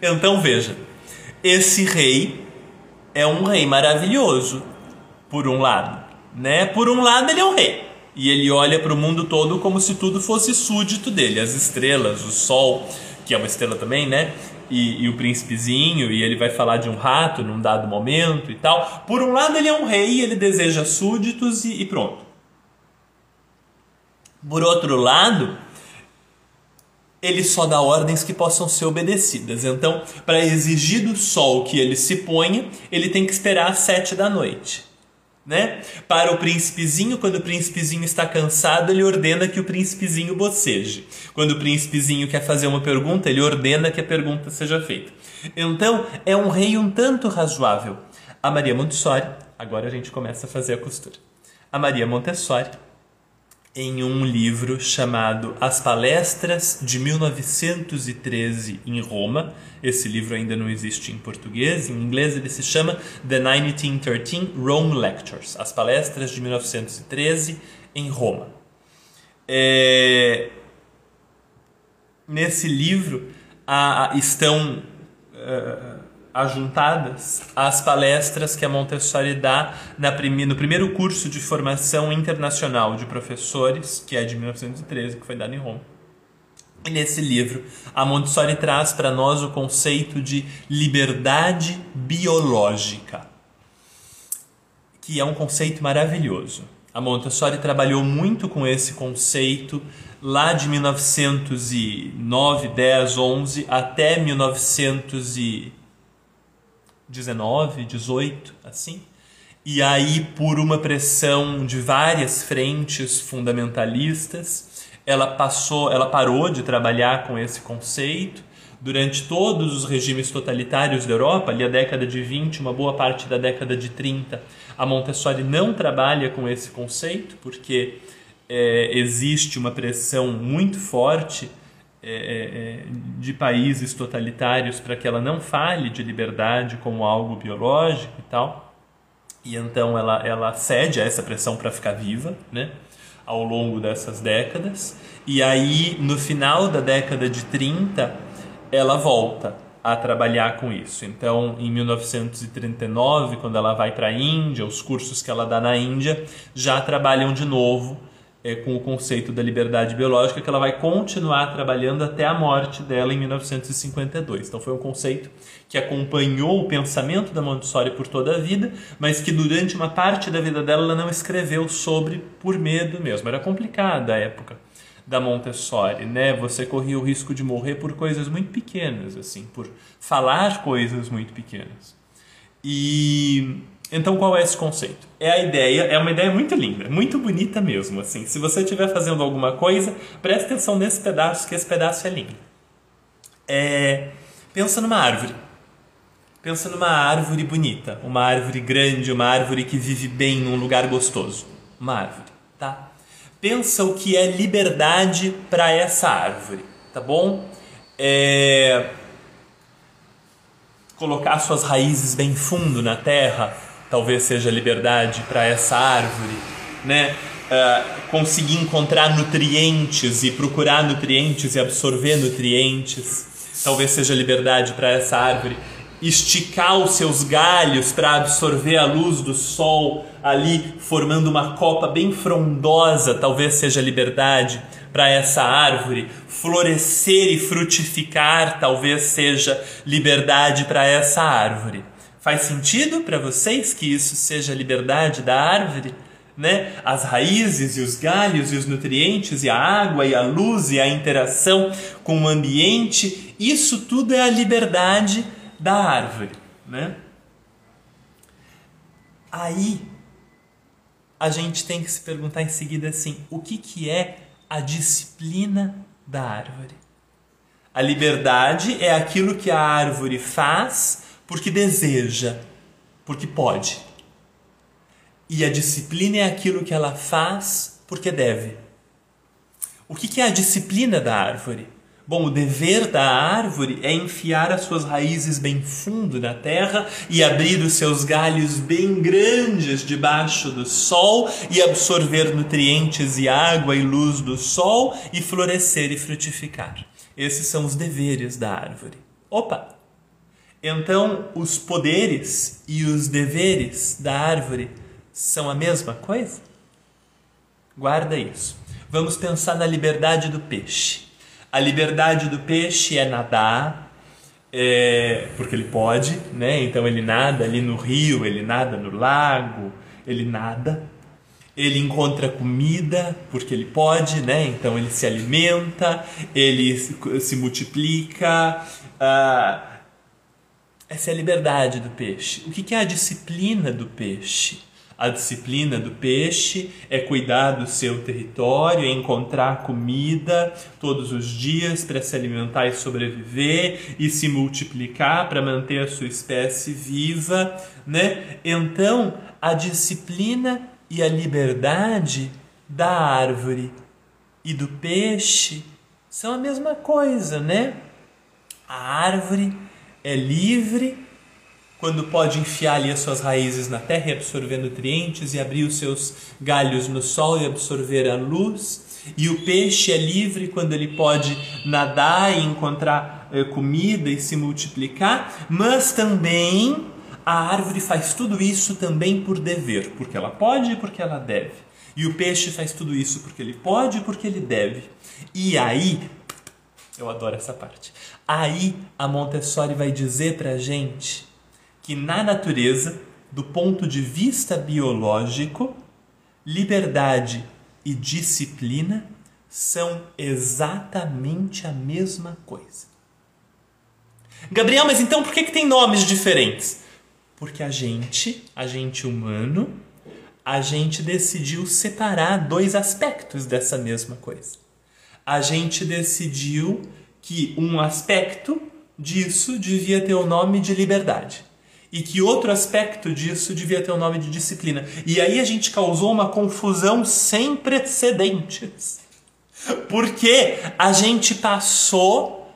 Então veja, esse rei é um rei maravilhoso, por um lado, né? Por um lado ele é um rei e ele olha para o mundo todo como se tudo fosse súdito dele, as estrelas, o sol, que é uma estrela também, né? E, e, o príncipezinho, e ele vai falar de um rato num dado momento e tal. Por um lado, ele é um rei, ele deseja súditos e, e pronto. Por outro lado, ele só dá ordens que possam ser obedecidas. Então, para exigir do sol que ele se ponha, ele tem que esperar às sete da noite. Né? Para o príncipezinho, quando o príncipezinho está cansado, ele ordena que o príncipezinho boceje. Quando o príncipezinho quer fazer uma pergunta, ele ordena que a pergunta seja feita. Então, é um rei um tanto razoável. A Maria Montessori, agora a gente começa a fazer a costura. A Maria Montessori em um livro chamado As Palestras de 1913 em Roma. Esse livro ainda não existe em português, em inglês ele se chama The 1913 Rome Lectures As Palestras de 1913 em Roma. É... Nesse livro a, a, estão. Uh, ajuntadas às palestras que a Montessori dá prime no primeiro curso de formação internacional de professores, que é de 1913, que foi dado em Roma. E nesse livro, a Montessori traz para nós o conceito de liberdade biológica, que é um conceito maravilhoso. A Montessori trabalhou muito com esse conceito lá de 1909, 10, 11 até 1900 e 19, 18, assim. E aí, por uma pressão de várias frentes fundamentalistas, ela passou, ela parou de trabalhar com esse conceito. Durante todos os regimes totalitários da Europa, ali a década de 20, uma boa parte da década de 30, a Montessori não trabalha com esse conceito, porque é, existe uma pressão muito forte é, é, é, de países totalitários para que ela não fale de liberdade como algo biológico e tal. E então ela, ela cede a essa pressão para ficar viva, né? Ao longo dessas décadas. E aí, no final da década de 30, ela volta a trabalhar com isso. Então, em 1939, quando ela vai para a Índia, os cursos que ela dá na Índia já trabalham de novo é, com o conceito da liberdade biológica que ela vai continuar trabalhando até a morte dela em 1952. Então foi um conceito que acompanhou o pensamento da Montessori por toda a vida, mas que durante uma parte da vida dela ela não escreveu sobre por medo mesmo. Era complicada a época da Montessori, né? Você corria o risco de morrer por coisas muito pequenas, assim, por falar coisas muito pequenas. E então, qual é esse conceito? É a ideia, é uma ideia muito linda, muito bonita mesmo. Assim, se você estiver fazendo alguma coisa, preste atenção nesse pedaço, que esse pedaço é lindo. É, pensa numa árvore. Pensa numa árvore bonita, uma árvore grande, uma árvore que vive bem num lugar gostoso. Uma árvore, tá? Pensa o que é liberdade para essa árvore, tá bom? É... Colocar suas raízes bem fundo na terra, talvez seja liberdade para essa árvore, né? Uh, conseguir encontrar nutrientes e procurar nutrientes e absorver nutrientes, talvez seja liberdade para essa árvore. Esticar os seus galhos para absorver a luz do sol ali, formando uma copa bem frondosa, talvez seja liberdade para essa árvore. Florescer e frutificar, talvez seja liberdade para essa árvore. Faz sentido para vocês que isso seja a liberdade da árvore? Né? As raízes e os galhos e os nutrientes e a água e a luz e a interação com o ambiente, isso tudo é a liberdade da árvore, né? Aí a gente tem que se perguntar em seguida assim, o que que é a disciplina da árvore? A liberdade é aquilo que a árvore faz porque deseja, porque pode. E a disciplina é aquilo que ela faz porque deve. O que é a disciplina da árvore? Bom, o dever da árvore é enfiar as suas raízes bem fundo na terra e abrir os seus galhos bem grandes debaixo do sol e absorver nutrientes e água e luz do sol e florescer e frutificar. Esses são os deveres da árvore. Opa! Então, os poderes e os deveres da árvore são a mesma coisa? Guarda isso. Vamos pensar na liberdade do peixe. A liberdade do peixe é nadar, é, porque ele pode, né? Então ele nada ali no rio, ele nada no lago, ele nada. Ele encontra comida porque ele pode, né? Então ele se alimenta, ele se multiplica. Ah, essa é a liberdade do peixe. O que é a disciplina do peixe? A disciplina do peixe é cuidar do seu território, é encontrar comida todos os dias para se alimentar e sobreviver e se multiplicar para manter a sua espécie viva, né? Então, a disciplina e a liberdade da árvore e do peixe são a mesma coisa, né? A árvore é livre quando pode enfiar ali as suas raízes na terra e absorver nutrientes e abrir os seus galhos no sol e absorver a luz. E o peixe é livre quando ele pode nadar e encontrar eh, comida e se multiplicar, mas também a árvore faz tudo isso também por dever, porque ela pode e porque ela deve. E o peixe faz tudo isso porque ele pode e porque ele deve. E aí, eu adoro essa parte. Aí a Montessori vai dizer pra gente que na natureza, do ponto de vista biológico, liberdade e disciplina são exatamente a mesma coisa. Gabriel, mas então por que, que tem nomes diferentes? Porque a gente, a gente humano, a gente decidiu separar dois aspectos dessa mesma coisa. A gente decidiu que um aspecto disso devia ter o nome de liberdade e que outro aspecto disso devia ter o nome de disciplina. E aí a gente causou uma confusão sem precedentes. Porque a gente passou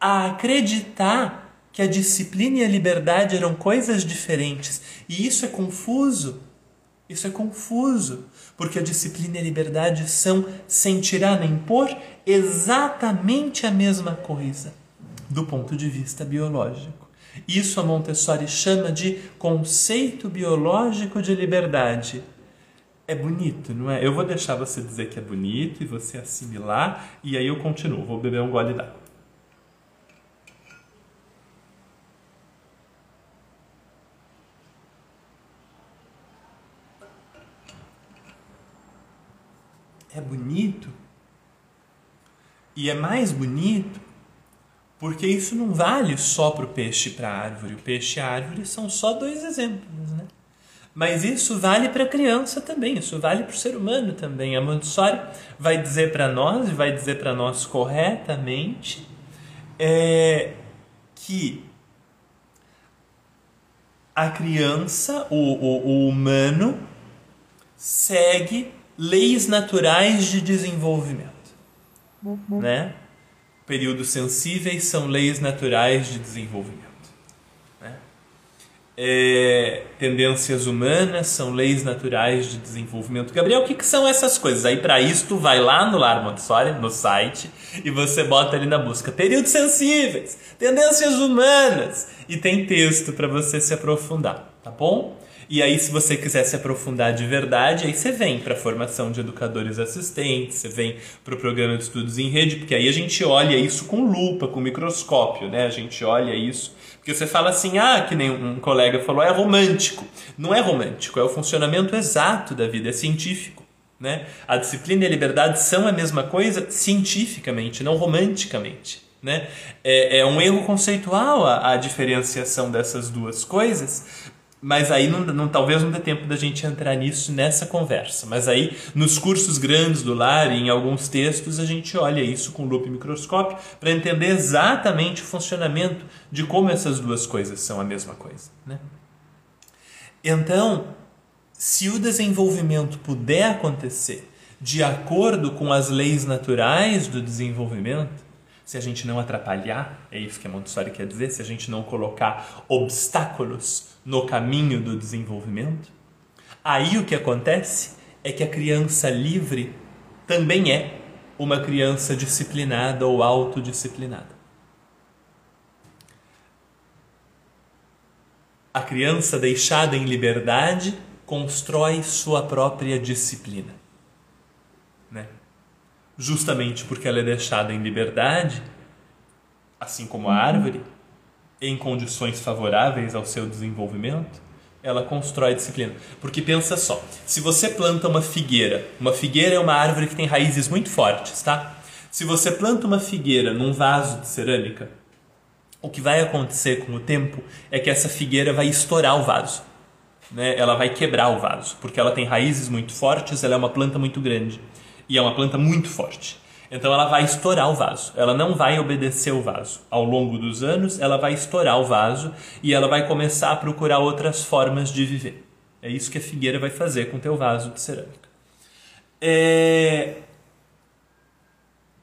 a acreditar que a disciplina e a liberdade eram coisas diferentes. E isso é confuso. Isso é confuso, porque a disciplina e a liberdade são, sem tirar nem pôr, exatamente a mesma coisa do ponto de vista biológico. Isso a Montessori chama de conceito biológico de liberdade. É bonito, não é? Eu vou deixar você dizer que é bonito e você assimilar, e aí eu continuo. Vou beber um gole d'água. Bonito e é mais bonito porque isso não vale só para o peixe e para a árvore. O peixe e a árvore são só dois exemplos, né? Mas isso vale para a criança também, isso vale para o ser humano também. A Montessori vai dizer para nós, e vai dizer para nós corretamente, é, que a criança, o, o, o humano, segue leis naturais de desenvolvimento. Uhum. Né? períodos sensíveis são leis naturais de desenvolvimento. Né? É, tendências humanas são leis naturais de desenvolvimento. Gabriel, o que, que são essas coisas? Aí para isso tu vai lá no Lar Montessori, no site, e você bota ali na busca períodos sensíveis, tendências humanas, e tem texto para você se aprofundar, tá bom? E aí, se você quiser se aprofundar de verdade, aí você vem para a formação de educadores assistentes, você vem para o programa de estudos em rede, porque aí a gente olha isso com lupa, com microscópio, né? A gente olha isso. Porque você fala assim, ah, que nem um colega falou, é romântico. Não é romântico, é o funcionamento exato da vida, é científico. Né? A disciplina e a liberdade são a mesma coisa cientificamente, não romanticamente. Né? É, é um erro conceitual a, a diferenciação dessas duas coisas, mas aí não, não, talvez não dê tempo da gente entrar nisso nessa conversa. Mas aí nos cursos grandes do lar em alguns textos a gente olha isso com lupa e microscópio para entender exatamente o funcionamento de como essas duas coisas são a mesma coisa. Né? Então, se o desenvolvimento puder acontecer de acordo com as leis naturais do desenvolvimento, se a gente não atrapalhar, é isso que a Montessori quer dizer, se a gente não colocar obstáculos no caminho do desenvolvimento, aí o que acontece é que a criança livre também é uma criança disciplinada ou autodisciplinada. A criança deixada em liberdade constrói sua própria disciplina. Justamente porque ela é deixada em liberdade, assim como a árvore, em condições favoráveis ao seu desenvolvimento, ela constrói disciplina. Porque pensa só, se você planta uma figueira, uma figueira é uma árvore que tem raízes muito fortes, tá? Se você planta uma figueira num vaso de cerâmica, o que vai acontecer com o tempo é que essa figueira vai estourar o vaso. Né? Ela vai quebrar o vaso, porque ela tem raízes muito fortes, ela é uma planta muito grande e é uma planta muito forte. Então ela vai estourar o vaso. Ela não vai obedecer o vaso. Ao longo dos anos, ela vai estourar o vaso e ela vai começar a procurar outras formas de viver. É isso que a figueira vai fazer com o teu vaso de cerâmica. É...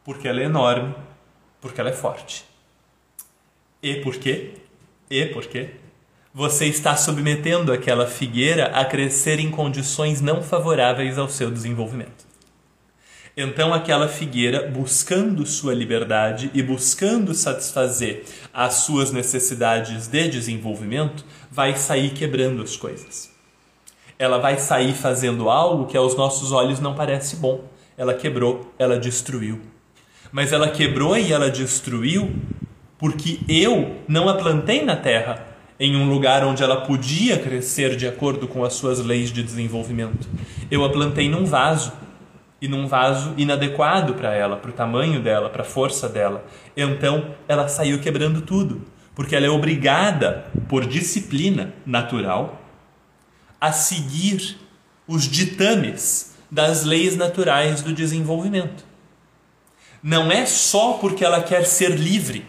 Porque ela é enorme, porque ela é forte. E por quê? E por quê? Você está submetendo aquela figueira a crescer em condições não favoráveis ao seu desenvolvimento. Então, aquela figueira, buscando sua liberdade e buscando satisfazer as suas necessidades de desenvolvimento, vai sair quebrando as coisas. Ela vai sair fazendo algo que aos nossos olhos não parece bom. Ela quebrou, ela destruiu. Mas ela quebrou e ela destruiu porque eu não a plantei na terra em um lugar onde ela podia crescer de acordo com as suas leis de desenvolvimento. Eu a plantei num vaso e num vaso inadequado para ela, para o tamanho dela, para a força dela. Então ela saiu quebrando tudo, porque ela é obrigada, por disciplina natural, a seguir os ditames das leis naturais do desenvolvimento. Não é só porque ela quer ser livre,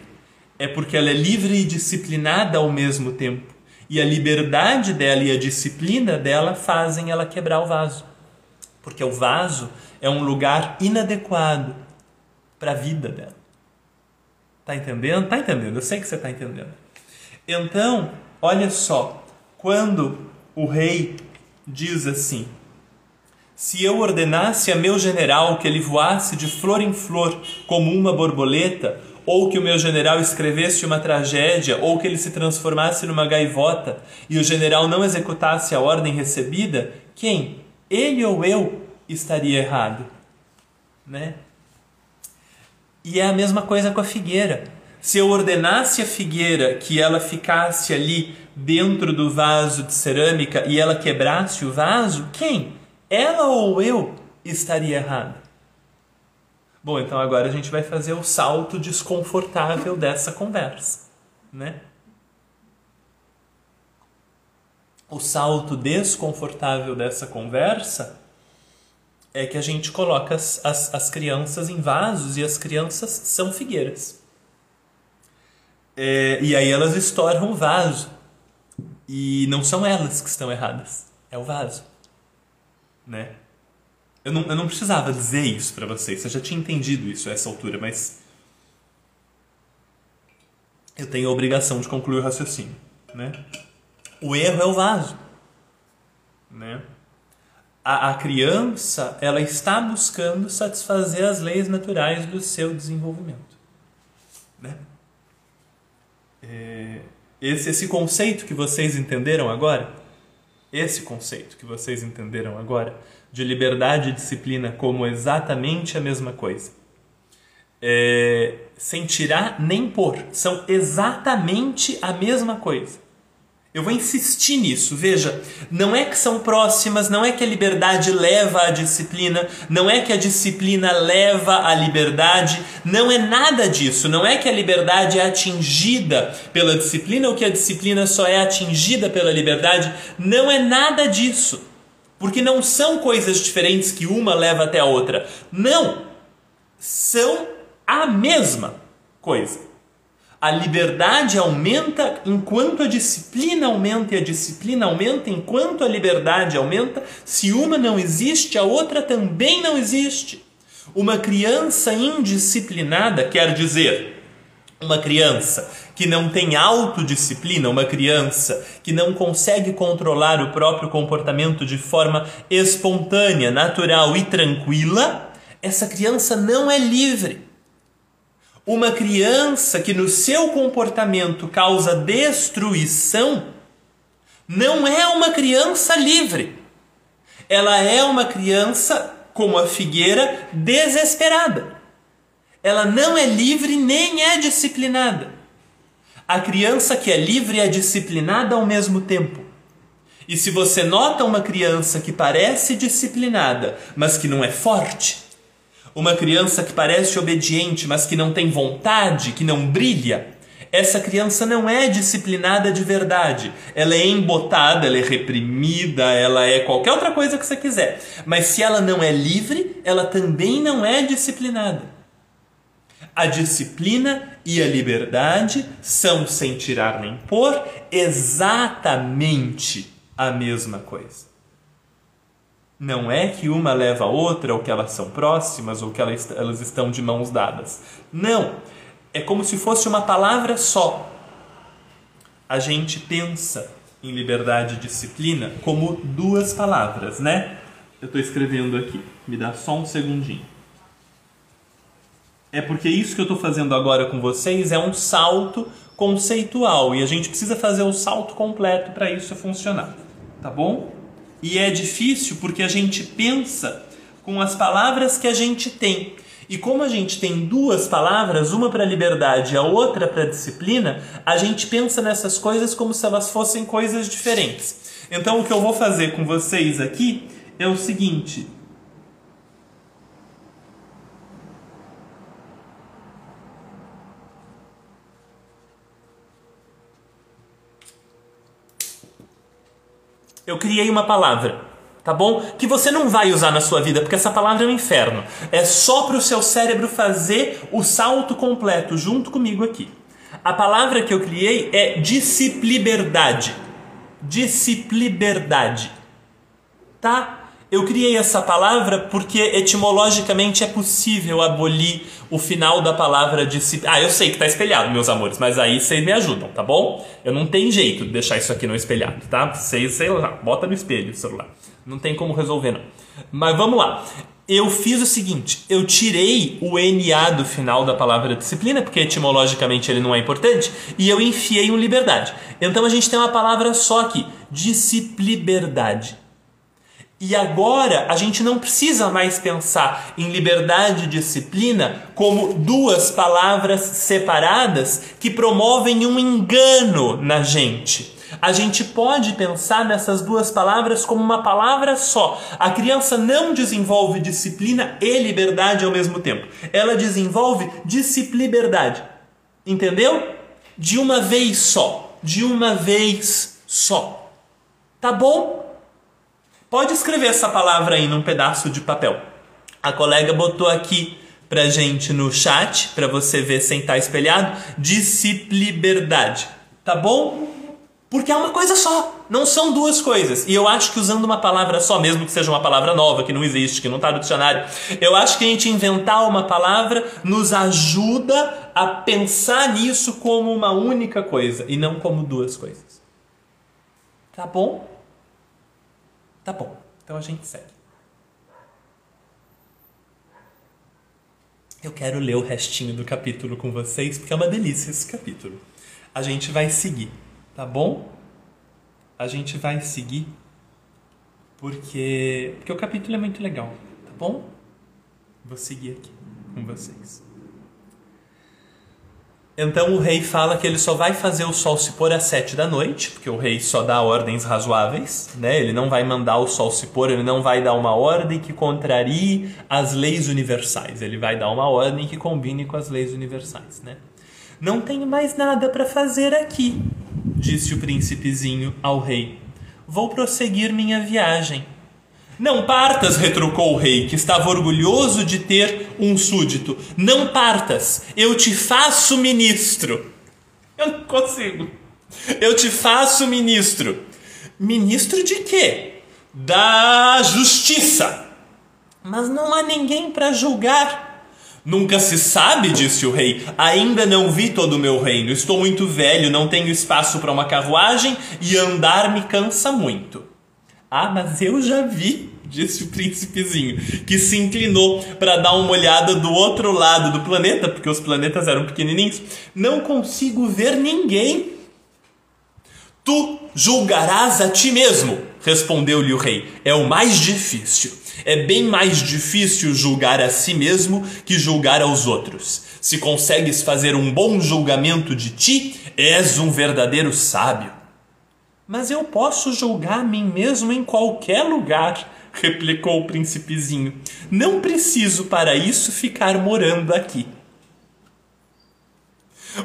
é porque ela é livre e disciplinada ao mesmo tempo. E a liberdade dela e a disciplina dela fazem ela quebrar o vaso. Porque o vaso é um lugar inadequado para a vida dela. Tá entendendo? Tá entendendo? Eu sei que você tá entendendo. Então, olha só, quando o rei diz assim: Se eu ordenasse a meu general que ele voasse de flor em flor como uma borboleta, ou que o meu general escrevesse uma tragédia, ou que ele se transformasse numa gaivota e o general não executasse a ordem recebida, quem? Ele ou eu estaria errado, né? E é a mesma coisa com a figueira. Se eu ordenasse a figueira que ela ficasse ali dentro do vaso de cerâmica e ela quebrasse o vaso, quem? Ela ou eu estaria errado? Bom, então agora a gente vai fazer o salto desconfortável dessa conversa, né? O salto desconfortável dessa conversa é que a gente coloca as, as, as crianças em vasos e as crianças são figueiras. É, e aí elas estouram o vaso. E não são elas que estão erradas, é o vaso. Né? Eu não, eu não precisava dizer isso para vocês, você já tinha entendido isso a essa altura, mas eu tenho a obrigação de concluir o raciocínio. Né? O erro é o vaso. Né? A, a criança ela está buscando satisfazer as leis naturais do seu desenvolvimento. Né? É, esse, esse conceito que vocês entenderam agora, esse conceito que vocês entenderam agora, de liberdade e disciplina como exatamente a mesma coisa, é, sem tirar nem pôr, são exatamente a mesma coisa. Eu vou insistir nisso. Veja, não é que são próximas, não é que a liberdade leva à disciplina, não é que a disciplina leva à liberdade, não é nada disso. Não é que a liberdade é atingida pela disciplina ou que a disciplina só é atingida pela liberdade. Não é nada disso. Porque não são coisas diferentes que uma leva até a outra. Não! São a mesma coisa. A liberdade aumenta enquanto a disciplina aumenta, e a disciplina aumenta enquanto a liberdade aumenta. Se uma não existe, a outra também não existe. Uma criança indisciplinada quer dizer uma criança que não tem autodisciplina, uma criança que não consegue controlar o próprio comportamento de forma espontânea, natural e tranquila, essa criança não é livre. Uma criança que no seu comportamento causa destruição não é uma criança livre. Ela é uma criança, como a figueira, desesperada. Ela não é livre nem é disciplinada. A criança que é livre é disciplinada ao mesmo tempo. E se você nota uma criança que parece disciplinada, mas que não é forte, uma criança que parece obediente, mas que não tem vontade, que não brilha, essa criança não é disciplinada de verdade. Ela é embotada, ela é reprimida, ela é qualquer outra coisa que você quiser. Mas se ela não é livre, ela também não é disciplinada. A disciplina e a liberdade são, sem tirar nem pôr, exatamente a mesma coisa. Não é que uma leva a outra, ou que elas são próximas, ou que elas, elas estão de mãos dadas. Não. É como se fosse uma palavra só. A gente pensa em liberdade e disciplina como duas palavras, né? Eu estou escrevendo aqui. Me dá só um segundinho. É porque isso que eu estou fazendo agora com vocês é um salto conceitual e a gente precisa fazer o salto completo para isso funcionar, tá bom? E é difícil porque a gente pensa com as palavras que a gente tem. E como a gente tem duas palavras, uma para liberdade e a outra para disciplina, a gente pensa nessas coisas como se elas fossem coisas diferentes. Então o que eu vou fazer com vocês aqui é o seguinte: Eu criei uma palavra, tá bom? Que você não vai usar na sua vida, porque essa palavra é um inferno. É só para o seu cérebro fazer o salto completo junto comigo aqui. A palavra que eu criei é discipliberdade. Discipliberdade. Tá? Eu criei essa palavra porque etimologicamente é possível abolir o final da palavra disciplina. Ah, eu sei que está espelhado, meus amores, mas aí vocês me ajudam, tá bom? Eu não tenho jeito de deixar isso aqui não espelhado, tá? Vocês, sei lá, bota no espelho o celular. Não tem como resolver, não. Mas vamos lá. Eu fiz o seguinte: eu tirei o NA do final da palavra disciplina, porque etimologicamente ele não é importante, e eu enfiei um liberdade. Então a gente tem uma palavra só aqui: discipliberdade. E agora a gente não precisa mais pensar em liberdade e disciplina como duas palavras separadas que promovem um engano na gente. A gente pode pensar nessas duas palavras como uma palavra só. A criança não desenvolve disciplina e liberdade ao mesmo tempo. Ela desenvolve discipliberdade. Entendeu? De uma vez só. De uma vez só. Tá bom? Pode escrever essa palavra aí num pedaço de papel. A colega botou aqui pra gente no chat, para você ver sem estar espelhado, discipliberdade. Tá bom? Porque é uma coisa só, não são duas coisas. E eu acho que usando uma palavra só, mesmo que seja uma palavra nova, que não existe, que não está no dicionário, eu acho que a gente inventar uma palavra nos ajuda a pensar nisso como uma única coisa e não como duas coisas. Tá bom? Tá bom, então a gente segue. Eu quero ler o restinho do capítulo com vocês, porque é uma delícia esse capítulo. A gente vai seguir, tá bom? A gente vai seguir porque, porque o capítulo é muito legal, tá bom? Vou seguir aqui com vocês. Então o rei fala que ele só vai fazer o sol se pôr às sete da noite, porque o rei só dá ordens razoáveis, né? Ele não vai mandar o sol se pôr, ele não vai dar uma ordem que contrarie as leis universais. Ele vai dar uma ordem que combine com as leis universais, né? Não tenho mais nada para fazer aqui, disse o príncipezinho ao rei. Vou prosseguir minha viagem. Não partas, retrucou o rei, que estava orgulhoso de ter um súdito. Não partas, eu te faço ministro. Eu não consigo. Eu te faço ministro. Ministro de quê? Da justiça. Mas não há ninguém para julgar. Nunca se sabe, disse o rei. Ainda não vi todo o meu reino. Estou muito velho, não tenho espaço para uma carruagem e andar me cansa muito. Ah, mas eu já vi, disse o príncipezinho, que se inclinou para dar uma olhada do outro lado do planeta, porque os planetas eram pequenininhos. Não consigo ver ninguém. Tu julgarás a ti mesmo, respondeu-lhe o rei. É o mais difícil. É bem mais difícil julgar a si mesmo que julgar aos outros. Se consegues fazer um bom julgamento de ti, és um verdadeiro sábio. Mas eu posso julgar a mim mesmo em qualquer lugar, replicou o príncipezinho. Não preciso para isso ficar morando aqui.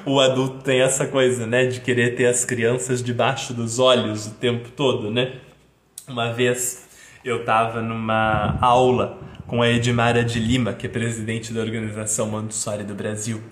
O adulto tem essa coisa, né, de querer ter as crianças debaixo dos olhos o tempo todo, né? Uma vez eu estava numa aula com a Edmara de Lima, que é presidente da Organização Montessori do Brasil.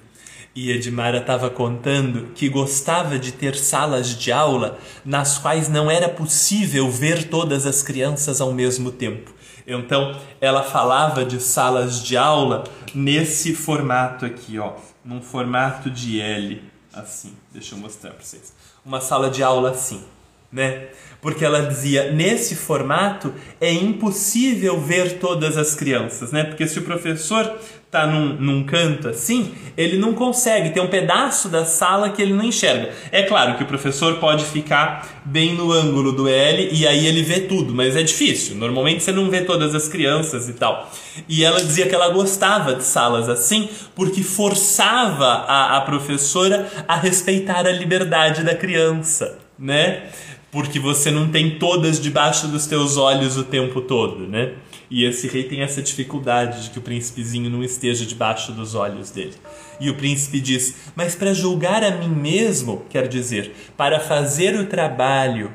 E Edmara estava contando que gostava de ter salas de aula nas quais não era possível ver todas as crianças ao mesmo tempo. Então, ela falava de salas de aula nesse formato aqui, ó, num formato de L, assim. Deixa eu mostrar para vocês. Uma sala de aula assim, né? Porque ela dizia, nesse formato é impossível ver todas as crianças, né? Porque se o professor tá num, num canto assim, ele não consegue, tem um pedaço da sala que ele não enxerga. É claro que o professor pode ficar bem no ângulo do L e aí ele vê tudo, mas é difícil. Normalmente você não vê todas as crianças e tal. E ela dizia que ela gostava de salas assim porque forçava a, a professora a respeitar a liberdade da criança, né? Porque você não tem todas debaixo dos teus olhos o tempo todo, né? E esse rei tem essa dificuldade de que o príncipezinho não esteja debaixo dos olhos dele. E o príncipe diz: Mas para julgar a mim mesmo, quer dizer, para fazer o trabalho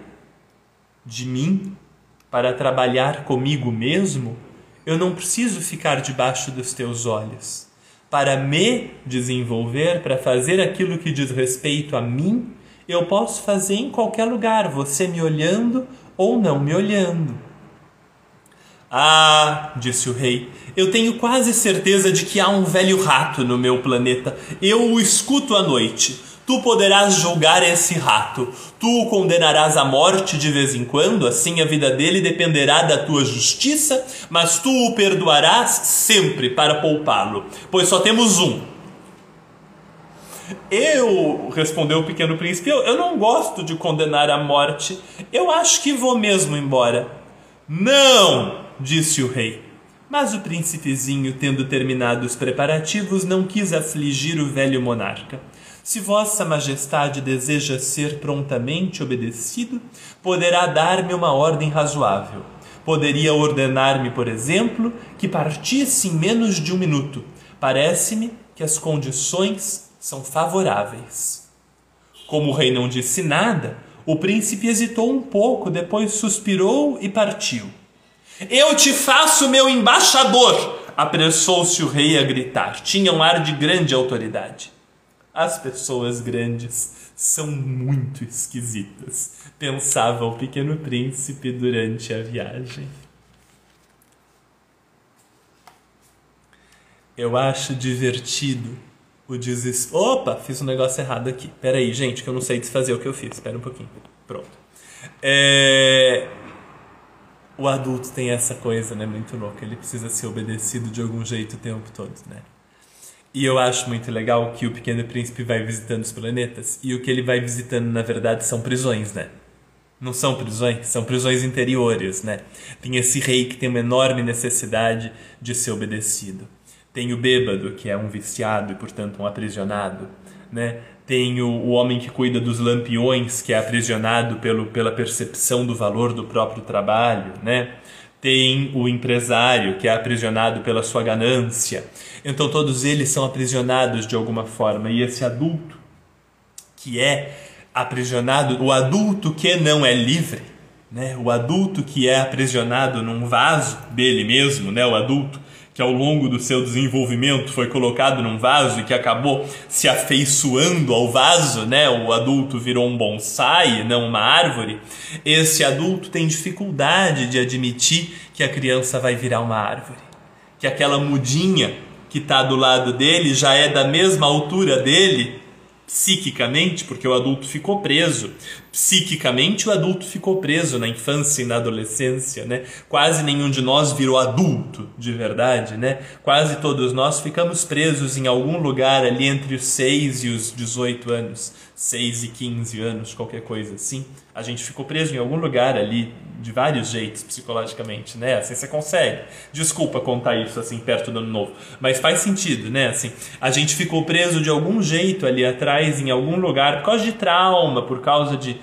de mim, para trabalhar comigo mesmo, eu não preciso ficar debaixo dos teus olhos. Para me desenvolver, para fazer aquilo que diz respeito a mim, eu posso fazer em qualquer lugar, você me olhando ou não me olhando. Ah, disse o rei, eu tenho quase certeza de que há um velho rato no meu planeta. Eu o escuto à noite. Tu poderás julgar esse rato. Tu o condenarás à morte de vez em quando, assim a vida dele dependerá da tua justiça, mas tu o perdoarás sempre para poupá-lo, pois só temos um. Eu, respondeu o pequeno príncipe, eu, eu não gosto de condenar à morte. Eu acho que vou mesmo embora. Não! Disse o rei. Mas o príncipezinho, tendo terminado os preparativos, não quis afligir o velho monarca. Se Vossa Majestade deseja ser prontamente obedecido, poderá dar-me uma ordem razoável. Poderia ordenar-me, por exemplo, que partisse em menos de um minuto. Parece-me que as condições são favoráveis. Como o rei não disse nada, o príncipe hesitou um pouco, depois suspirou e partiu. Eu te faço meu embaixador! Apressou-se o rei a gritar. Tinha um ar de grande autoridade. As pessoas grandes são muito esquisitas, pensava o pequeno príncipe durante a viagem. Eu acho divertido o desespero. Opa, fiz um negócio errado aqui. Pera aí, gente, que eu não sei desfazer o que eu fiz. Espera um pouquinho. Pronto. É o adulto tem essa coisa, né, muito louca. Ele precisa ser obedecido de algum jeito o tempo todo, né? E eu acho muito legal que o Pequeno Príncipe vai visitando os planetas e o que ele vai visitando, na verdade, são prisões, né? Não são prisões, são prisões interiores, né? Tem esse rei que tem uma enorme necessidade de ser obedecido. Tem o bêbado, que é um viciado e, portanto, um aprisionado. né? Tem o, o homem que cuida dos lampiões, que é aprisionado pelo, pela percepção do valor do próprio trabalho, né? Tem o empresário, que é aprisionado pela sua ganância. Então todos eles são aprisionados de alguma forma. E esse adulto, que é aprisionado, o adulto que não é livre, né? o adulto que é aprisionado num vaso dele mesmo, né? o adulto que ao longo do seu desenvolvimento foi colocado num vaso e que acabou se afeiçoando ao vaso, né? O adulto virou um bonsai, não uma árvore. Esse adulto tem dificuldade de admitir que a criança vai virar uma árvore, que aquela mudinha que está do lado dele já é da mesma altura dele psiquicamente, porque o adulto ficou preso. Psiquicamente, o adulto ficou preso na infância e na adolescência, né? Quase nenhum de nós virou adulto de verdade, né? Quase todos nós ficamos presos em algum lugar ali entre os 6 e os 18 anos, 6 e 15 anos, qualquer coisa assim. A gente ficou preso em algum lugar ali de vários jeitos psicologicamente, né? Assim você consegue. Desculpa contar isso assim perto do ano novo, mas faz sentido, né? Assim, a gente ficou preso de algum jeito ali atrás em algum lugar por causa de trauma, por causa de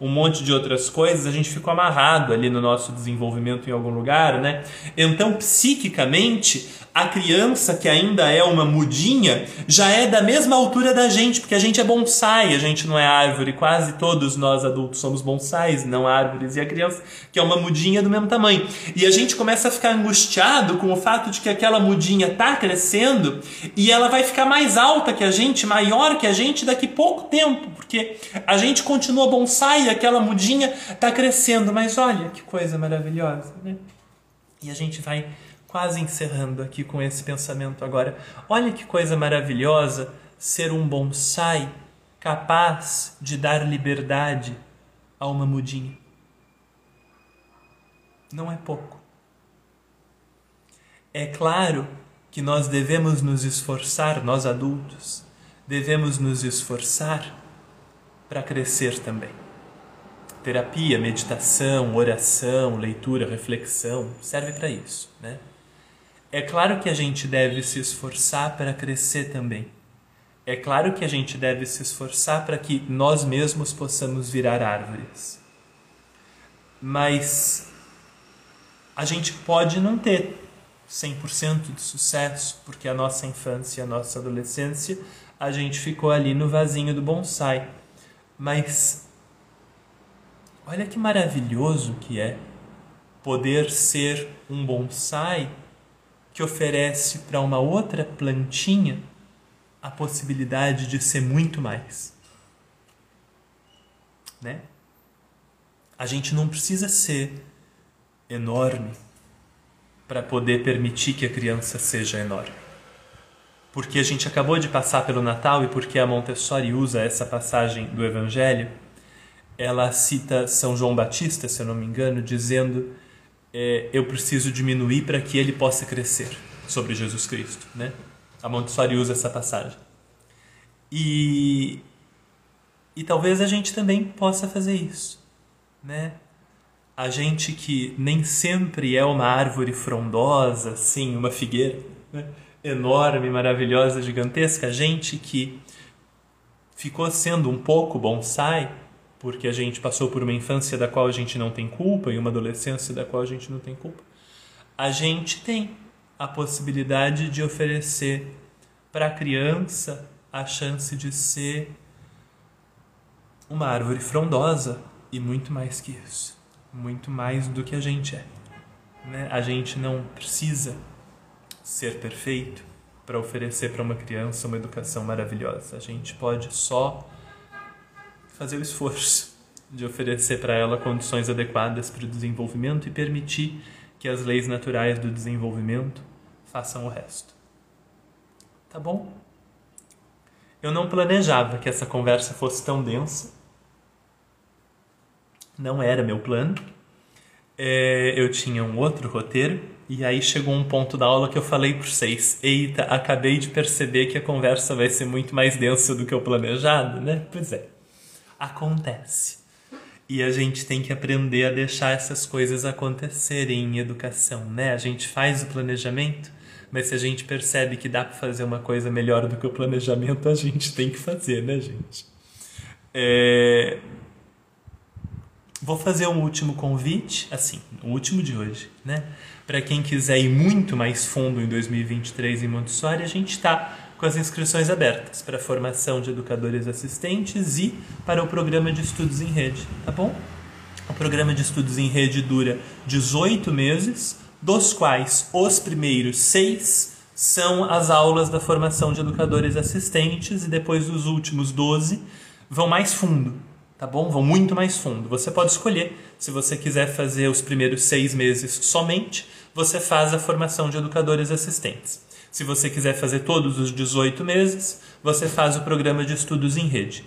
um monte de outras coisas, a gente ficou amarrado ali no nosso desenvolvimento em algum lugar, né? Então, psiquicamente, a criança que ainda é uma mudinha já é da mesma altura da gente, porque a gente é bonsai, a gente não é árvore, quase todos nós adultos somos bonsais, não árvores, e a criança que é uma mudinha do mesmo tamanho. E a gente começa a ficar angustiado com o fato de que aquela mudinha está crescendo e ela vai ficar mais alta que a gente, maior que a gente daqui pouco tempo, porque a gente continua bonsai aquela mudinha está crescendo, mas olha que coisa maravilhosa, né? E a gente vai quase encerrando aqui com esse pensamento agora. Olha que coisa maravilhosa ser um bonsai capaz de dar liberdade a uma mudinha. Não é pouco. É claro que nós devemos nos esforçar, nós adultos, devemos nos esforçar para crescer também. Terapia, meditação, oração, leitura, reflexão serve para isso, né? É claro que a gente deve se esforçar para crescer também. É claro que a gente deve se esforçar para que nós mesmos possamos virar árvores. Mas a gente pode não ter 100% de sucesso, porque a nossa infância, a nossa adolescência, a gente ficou ali no vasinho do bonsai. Mas olha que maravilhoso que é poder ser um bonsai que oferece para uma outra plantinha a possibilidade de ser muito mais. Né? A gente não precisa ser enorme para poder permitir que a criança seja enorme. Porque a gente acabou de passar pelo Natal e porque a Montessori usa essa passagem do Evangelho, ela cita São João Batista, se eu não me engano, dizendo é, eu preciso diminuir para que ele possa crescer sobre Jesus Cristo, né? A Montessori usa essa passagem. E e talvez a gente também possa fazer isso, né? A gente que nem sempre é uma árvore frondosa, assim, uma figueira né? enorme, maravilhosa, gigantesca, a gente que ficou sendo um pouco bonsai, porque a gente passou por uma infância da qual a gente não tem culpa e uma adolescência da qual a gente não tem culpa, a gente tem a possibilidade de oferecer para a criança a chance de ser uma árvore frondosa e muito mais que isso, muito mais do que a gente é. Né? A gente não precisa ser perfeito para oferecer para uma criança uma educação maravilhosa. A gente pode só fazer o esforço de oferecer para ela condições adequadas para o desenvolvimento e permitir que as leis naturais do desenvolvimento façam o resto. Tá bom? Eu não planejava que essa conversa fosse tão densa. Não era meu plano. É, eu tinha um outro roteiro e aí chegou um ponto da aula que eu falei para vocês: Eita, acabei de perceber que a conversa vai ser muito mais densa do que eu planejado, né? Pois é acontece. E a gente tem que aprender a deixar essas coisas acontecerem em educação, né? A gente faz o planejamento, mas se a gente percebe que dá para fazer uma coisa melhor do que o planejamento, a gente tem que fazer, né, gente? É... Vou fazer um último convite, assim, o último de hoje, né? Para quem quiser ir muito mais fundo em 2023 em Montessori, a gente está com as inscrições abertas para a formação de educadores assistentes e para o programa de estudos em rede, tá bom? O programa de estudos em rede dura 18 meses, dos quais os primeiros seis são as aulas da formação de educadores assistentes e depois os últimos 12 vão mais fundo, tá bom? Vão muito mais fundo. Você pode escolher se você quiser fazer os primeiros seis meses somente, você faz a formação de educadores assistentes. Se você quiser fazer todos os 18 meses, você faz o programa de estudos em rede.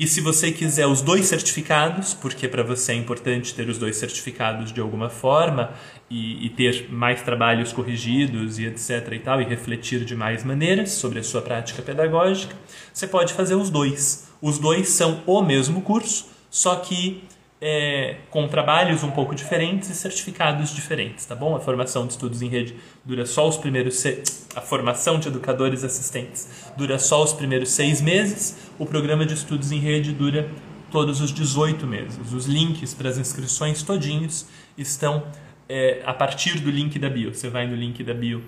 E se você quiser os dois certificados, porque para você é importante ter os dois certificados de alguma forma e, e, ter mais trabalhos corrigidos e etc e tal, e refletir de mais maneiras sobre a sua prática pedagógica, você pode fazer os dois. Os dois são o mesmo curso, só que é, com trabalhos um pouco diferentes e certificados diferentes, tá bom? A formação de estudos em rede dura só os primeiros se... a formação de educadores assistentes dura só os primeiros seis meses, o programa de estudos em rede dura todos os 18 meses. Os links para as inscrições todinhos estão é, a partir do link da bio. Você vai no link da bio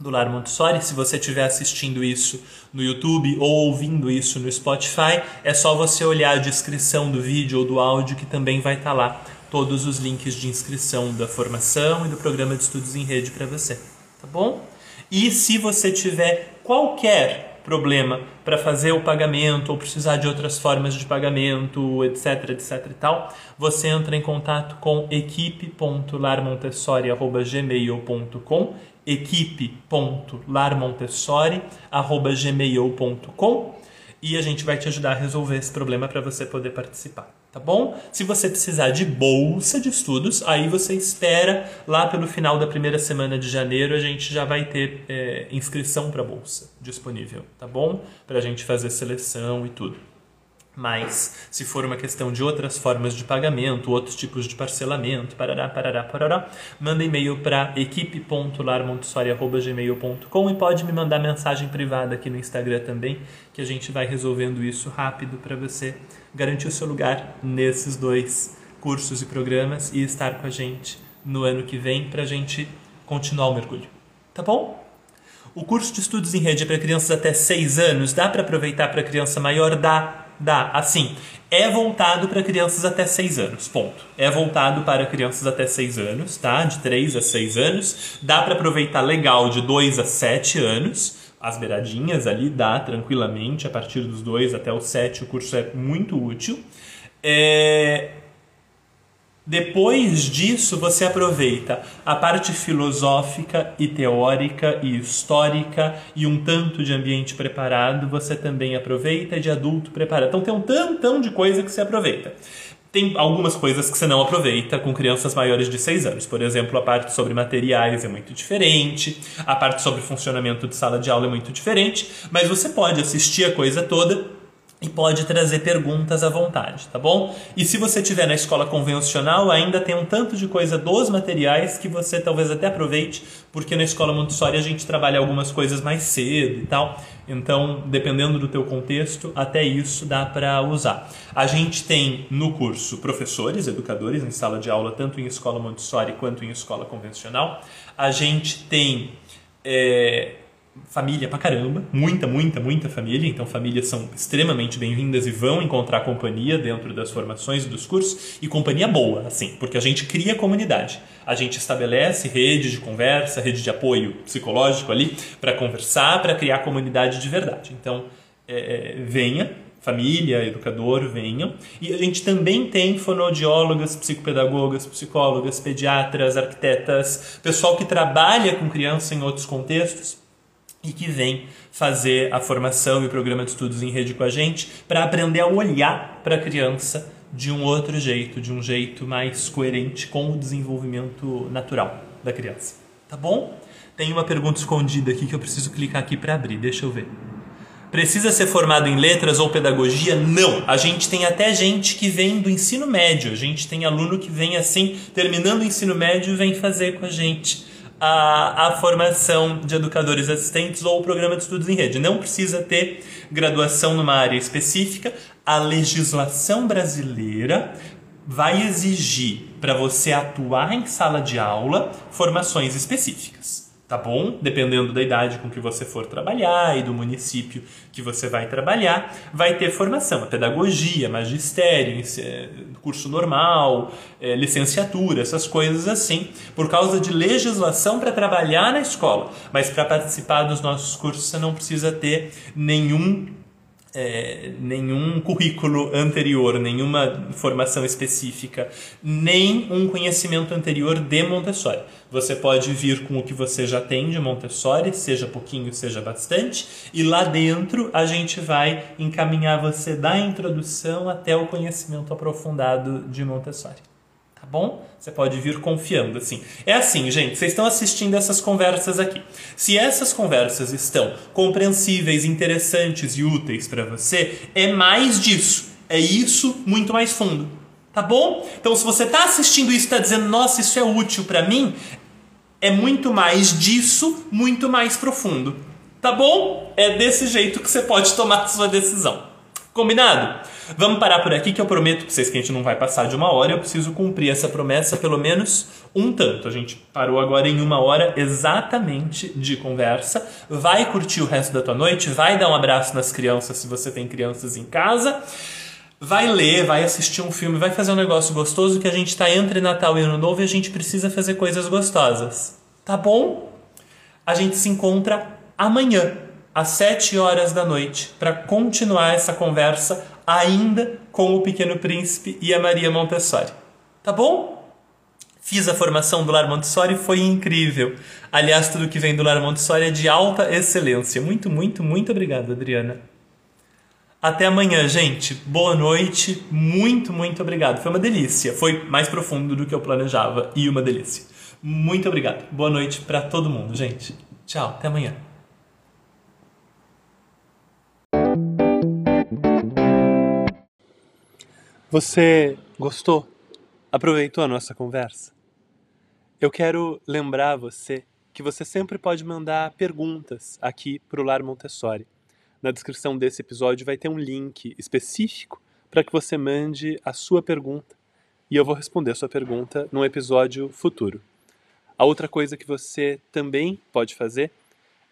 do Lar Montessori. Se você estiver assistindo isso no YouTube ou ouvindo isso no Spotify, é só você olhar a descrição do vídeo ou do áudio que também vai estar tá lá todos os links de inscrição da formação e do programa de estudos em rede para você, tá bom? E se você tiver qualquer problema para fazer o pagamento ou precisar de outras formas de pagamento, etc, etc e tal, você entra em contato com equipe.larmontessori@gmail.com equipe.larmontessori@gmail.com e a gente vai te ajudar a resolver esse problema para você poder participar, tá bom? Se você precisar de bolsa de estudos, aí você espera lá pelo final da primeira semana de janeiro a gente já vai ter é, inscrição para bolsa disponível, tá bom? Para a gente fazer seleção e tudo. Mas, se for uma questão de outras formas de pagamento, outros tipos de parcelamento, parará, parará, parará, manda e-mail para equipe.larmontessori.gmail.com e pode me mandar mensagem privada aqui no Instagram também, que a gente vai resolvendo isso rápido para você garantir o seu lugar nesses dois cursos e programas e estar com a gente no ano que vem para a gente continuar o mergulho. Tá bom? O curso de estudos em rede é para crianças até 6 anos. Dá para aproveitar para criança maior? Dá Dá. Assim, é voltado para crianças até 6 anos, ponto. É voltado para crianças até 6 anos, tá? De 3 a 6 anos. Dá para aproveitar legal de 2 a 7 anos. As beiradinhas ali dá tranquilamente, a partir dos 2 até os 7 o curso é muito útil. É, depois disso, você aproveita a parte filosófica e teórica e histórica e um tanto de ambiente preparado, você também aproveita de adulto preparado. Então tem um tantão de coisa que você aproveita. Tem algumas coisas que você não aproveita com crianças maiores de 6 anos. Por exemplo, a parte sobre materiais é muito diferente, a parte sobre funcionamento de sala de aula é muito diferente, mas você pode assistir a coisa toda e pode trazer perguntas à vontade, tá bom? E se você estiver na escola convencional, ainda tem um tanto de coisa dos materiais que você talvez até aproveite, porque na escola Montessori a gente trabalha algumas coisas mais cedo e tal. Então, dependendo do teu contexto, até isso dá para usar. A gente tem no curso professores, educadores em sala de aula, tanto em escola Montessori quanto em escola convencional. A gente tem é, família pra caramba, muita, muita, muita família, então famílias são extremamente bem-vindas e vão encontrar companhia dentro das formações e dos cursos, e companhia boa, assim, porque a gente cria comunidade. A gente estabelece rede de conversa, rede de apoio psicológico ali, para conversar, para criar comunidade de verdade. Então, é, é, venha, família, educador, venham. E a gente também tem fonoaudiólogas, psicopedagogas, psicólogas, pediatras, arquitetas, pessoal que trabalha com criança em outros contextos e que vem fazer a formação e o programa de estudos em rede com a gente para aprender a olhar para a criança de um outro jeito, de um jeito mais coerente com o desenvolvimento natural da criança. Tá bom? Tem uma pergunta escondida aqui que eu preciso clicar aqui para abrir. Deixa eu ver. Precisa ser formado em letras ou pedagogia? Não. A gente tem até gente que vem do ensino médio. A gente tem aluno que vem assim, terminando o ensino médio, vem fazer com a gente a, a formação de educadores assistentes ou o programa de estudos em rede. Não precisa ter graduação numa área específica. A legislação brasileira vai exigir para você atuar em sala de aula formações específicas tá bom? Dependendo da idade com que você for trabalhar e do município que você vai trabalhar, vai ter formação, pedagogia, magistério, curso normal, é, licenciatura, essas coisas assim, por causa de legislação para trabalhar na escola. Mas para participar dos nossos cursos você não precisa ter nenhum é, nenhum currículo anterior, nenhuma formação específica, nem um conhecimento anterior de Montessori. Você pode vir com o que você já tem de Montessori, seja pouquinho, seja bastante, e lá dentro a gente vai encaminhar você da introdução até o conhecimento aprofundado de Montessori tá bom? Você pode vir confiando assim. É assim, gente, vocês estão assistindo essas conversas aqui. Se essas conversas estão compreensíveis, interessantes e úteis para você, é mais disso. É isso muito mais fundo. Tá bom? Então, se você está assistindo isso e está dizendo, nossa, isso é útil para mim, é muito mais disso, muito mais profundo. Tá bom? É desse jeito que você pode tomar sua decisão. Combinado? Vamos parar por aqui que eu prometo para vocês que a gente não vai passar de uma hora. Eu preciso cumprir essa promessa pelo menos um tanto. A gente parou agora em uma hora exatamente de conversa. Vai curtir o resto da tua noite, vai dar um abraço nas crianças se você tem crianças em casa. Vai ler, vai assistir um filme, vai fazer um negócio gostoso que a gente está entre Natal e Ano Novo e a gente precisa fazer coisas gostosas. Tá bom? A gente se encontra amanhã às 7 horas da noite para continuar essa conversa ainda com o Pequeno Príncipe e a Maria Montessori. Tá bom? Fiz a formação do Lar Montessori, foi incrível. Aliás, tudo que vem do Lar Montessori é de alta excelência. Muito, muito, muito obrigado, Adriana. Até amanhã, gente. Boa noite. Muito, muito obrigado. Foi uma delícia. Foi mais profundo do que eu planejava e uma delícia. Muito obrigado. Boa noite para todo mundo, gente. Tchau. Até amanhã. Você gostou? Aproveitou a nossa conversa? Eu quero lembrar você que você sempre pode mandar perguntas aqui para o Lar Montessori. Na descrição desse episódio vai ter um link específico para que você mande a sua pergunta e eu vou responder a sua pergunta num episódio futuro. A outra coisa que você também pode fazer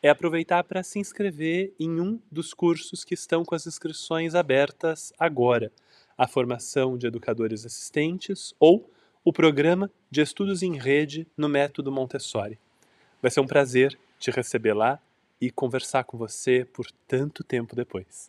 é aproveitar para se inscrever em um dos cursos que estão com as inscrições abertas agora a formação de educadores assistentes ou o programa de estudos em rede no método Montessori. Vai ser um prazer te receber lá e conversar com você por tanto tempo depois.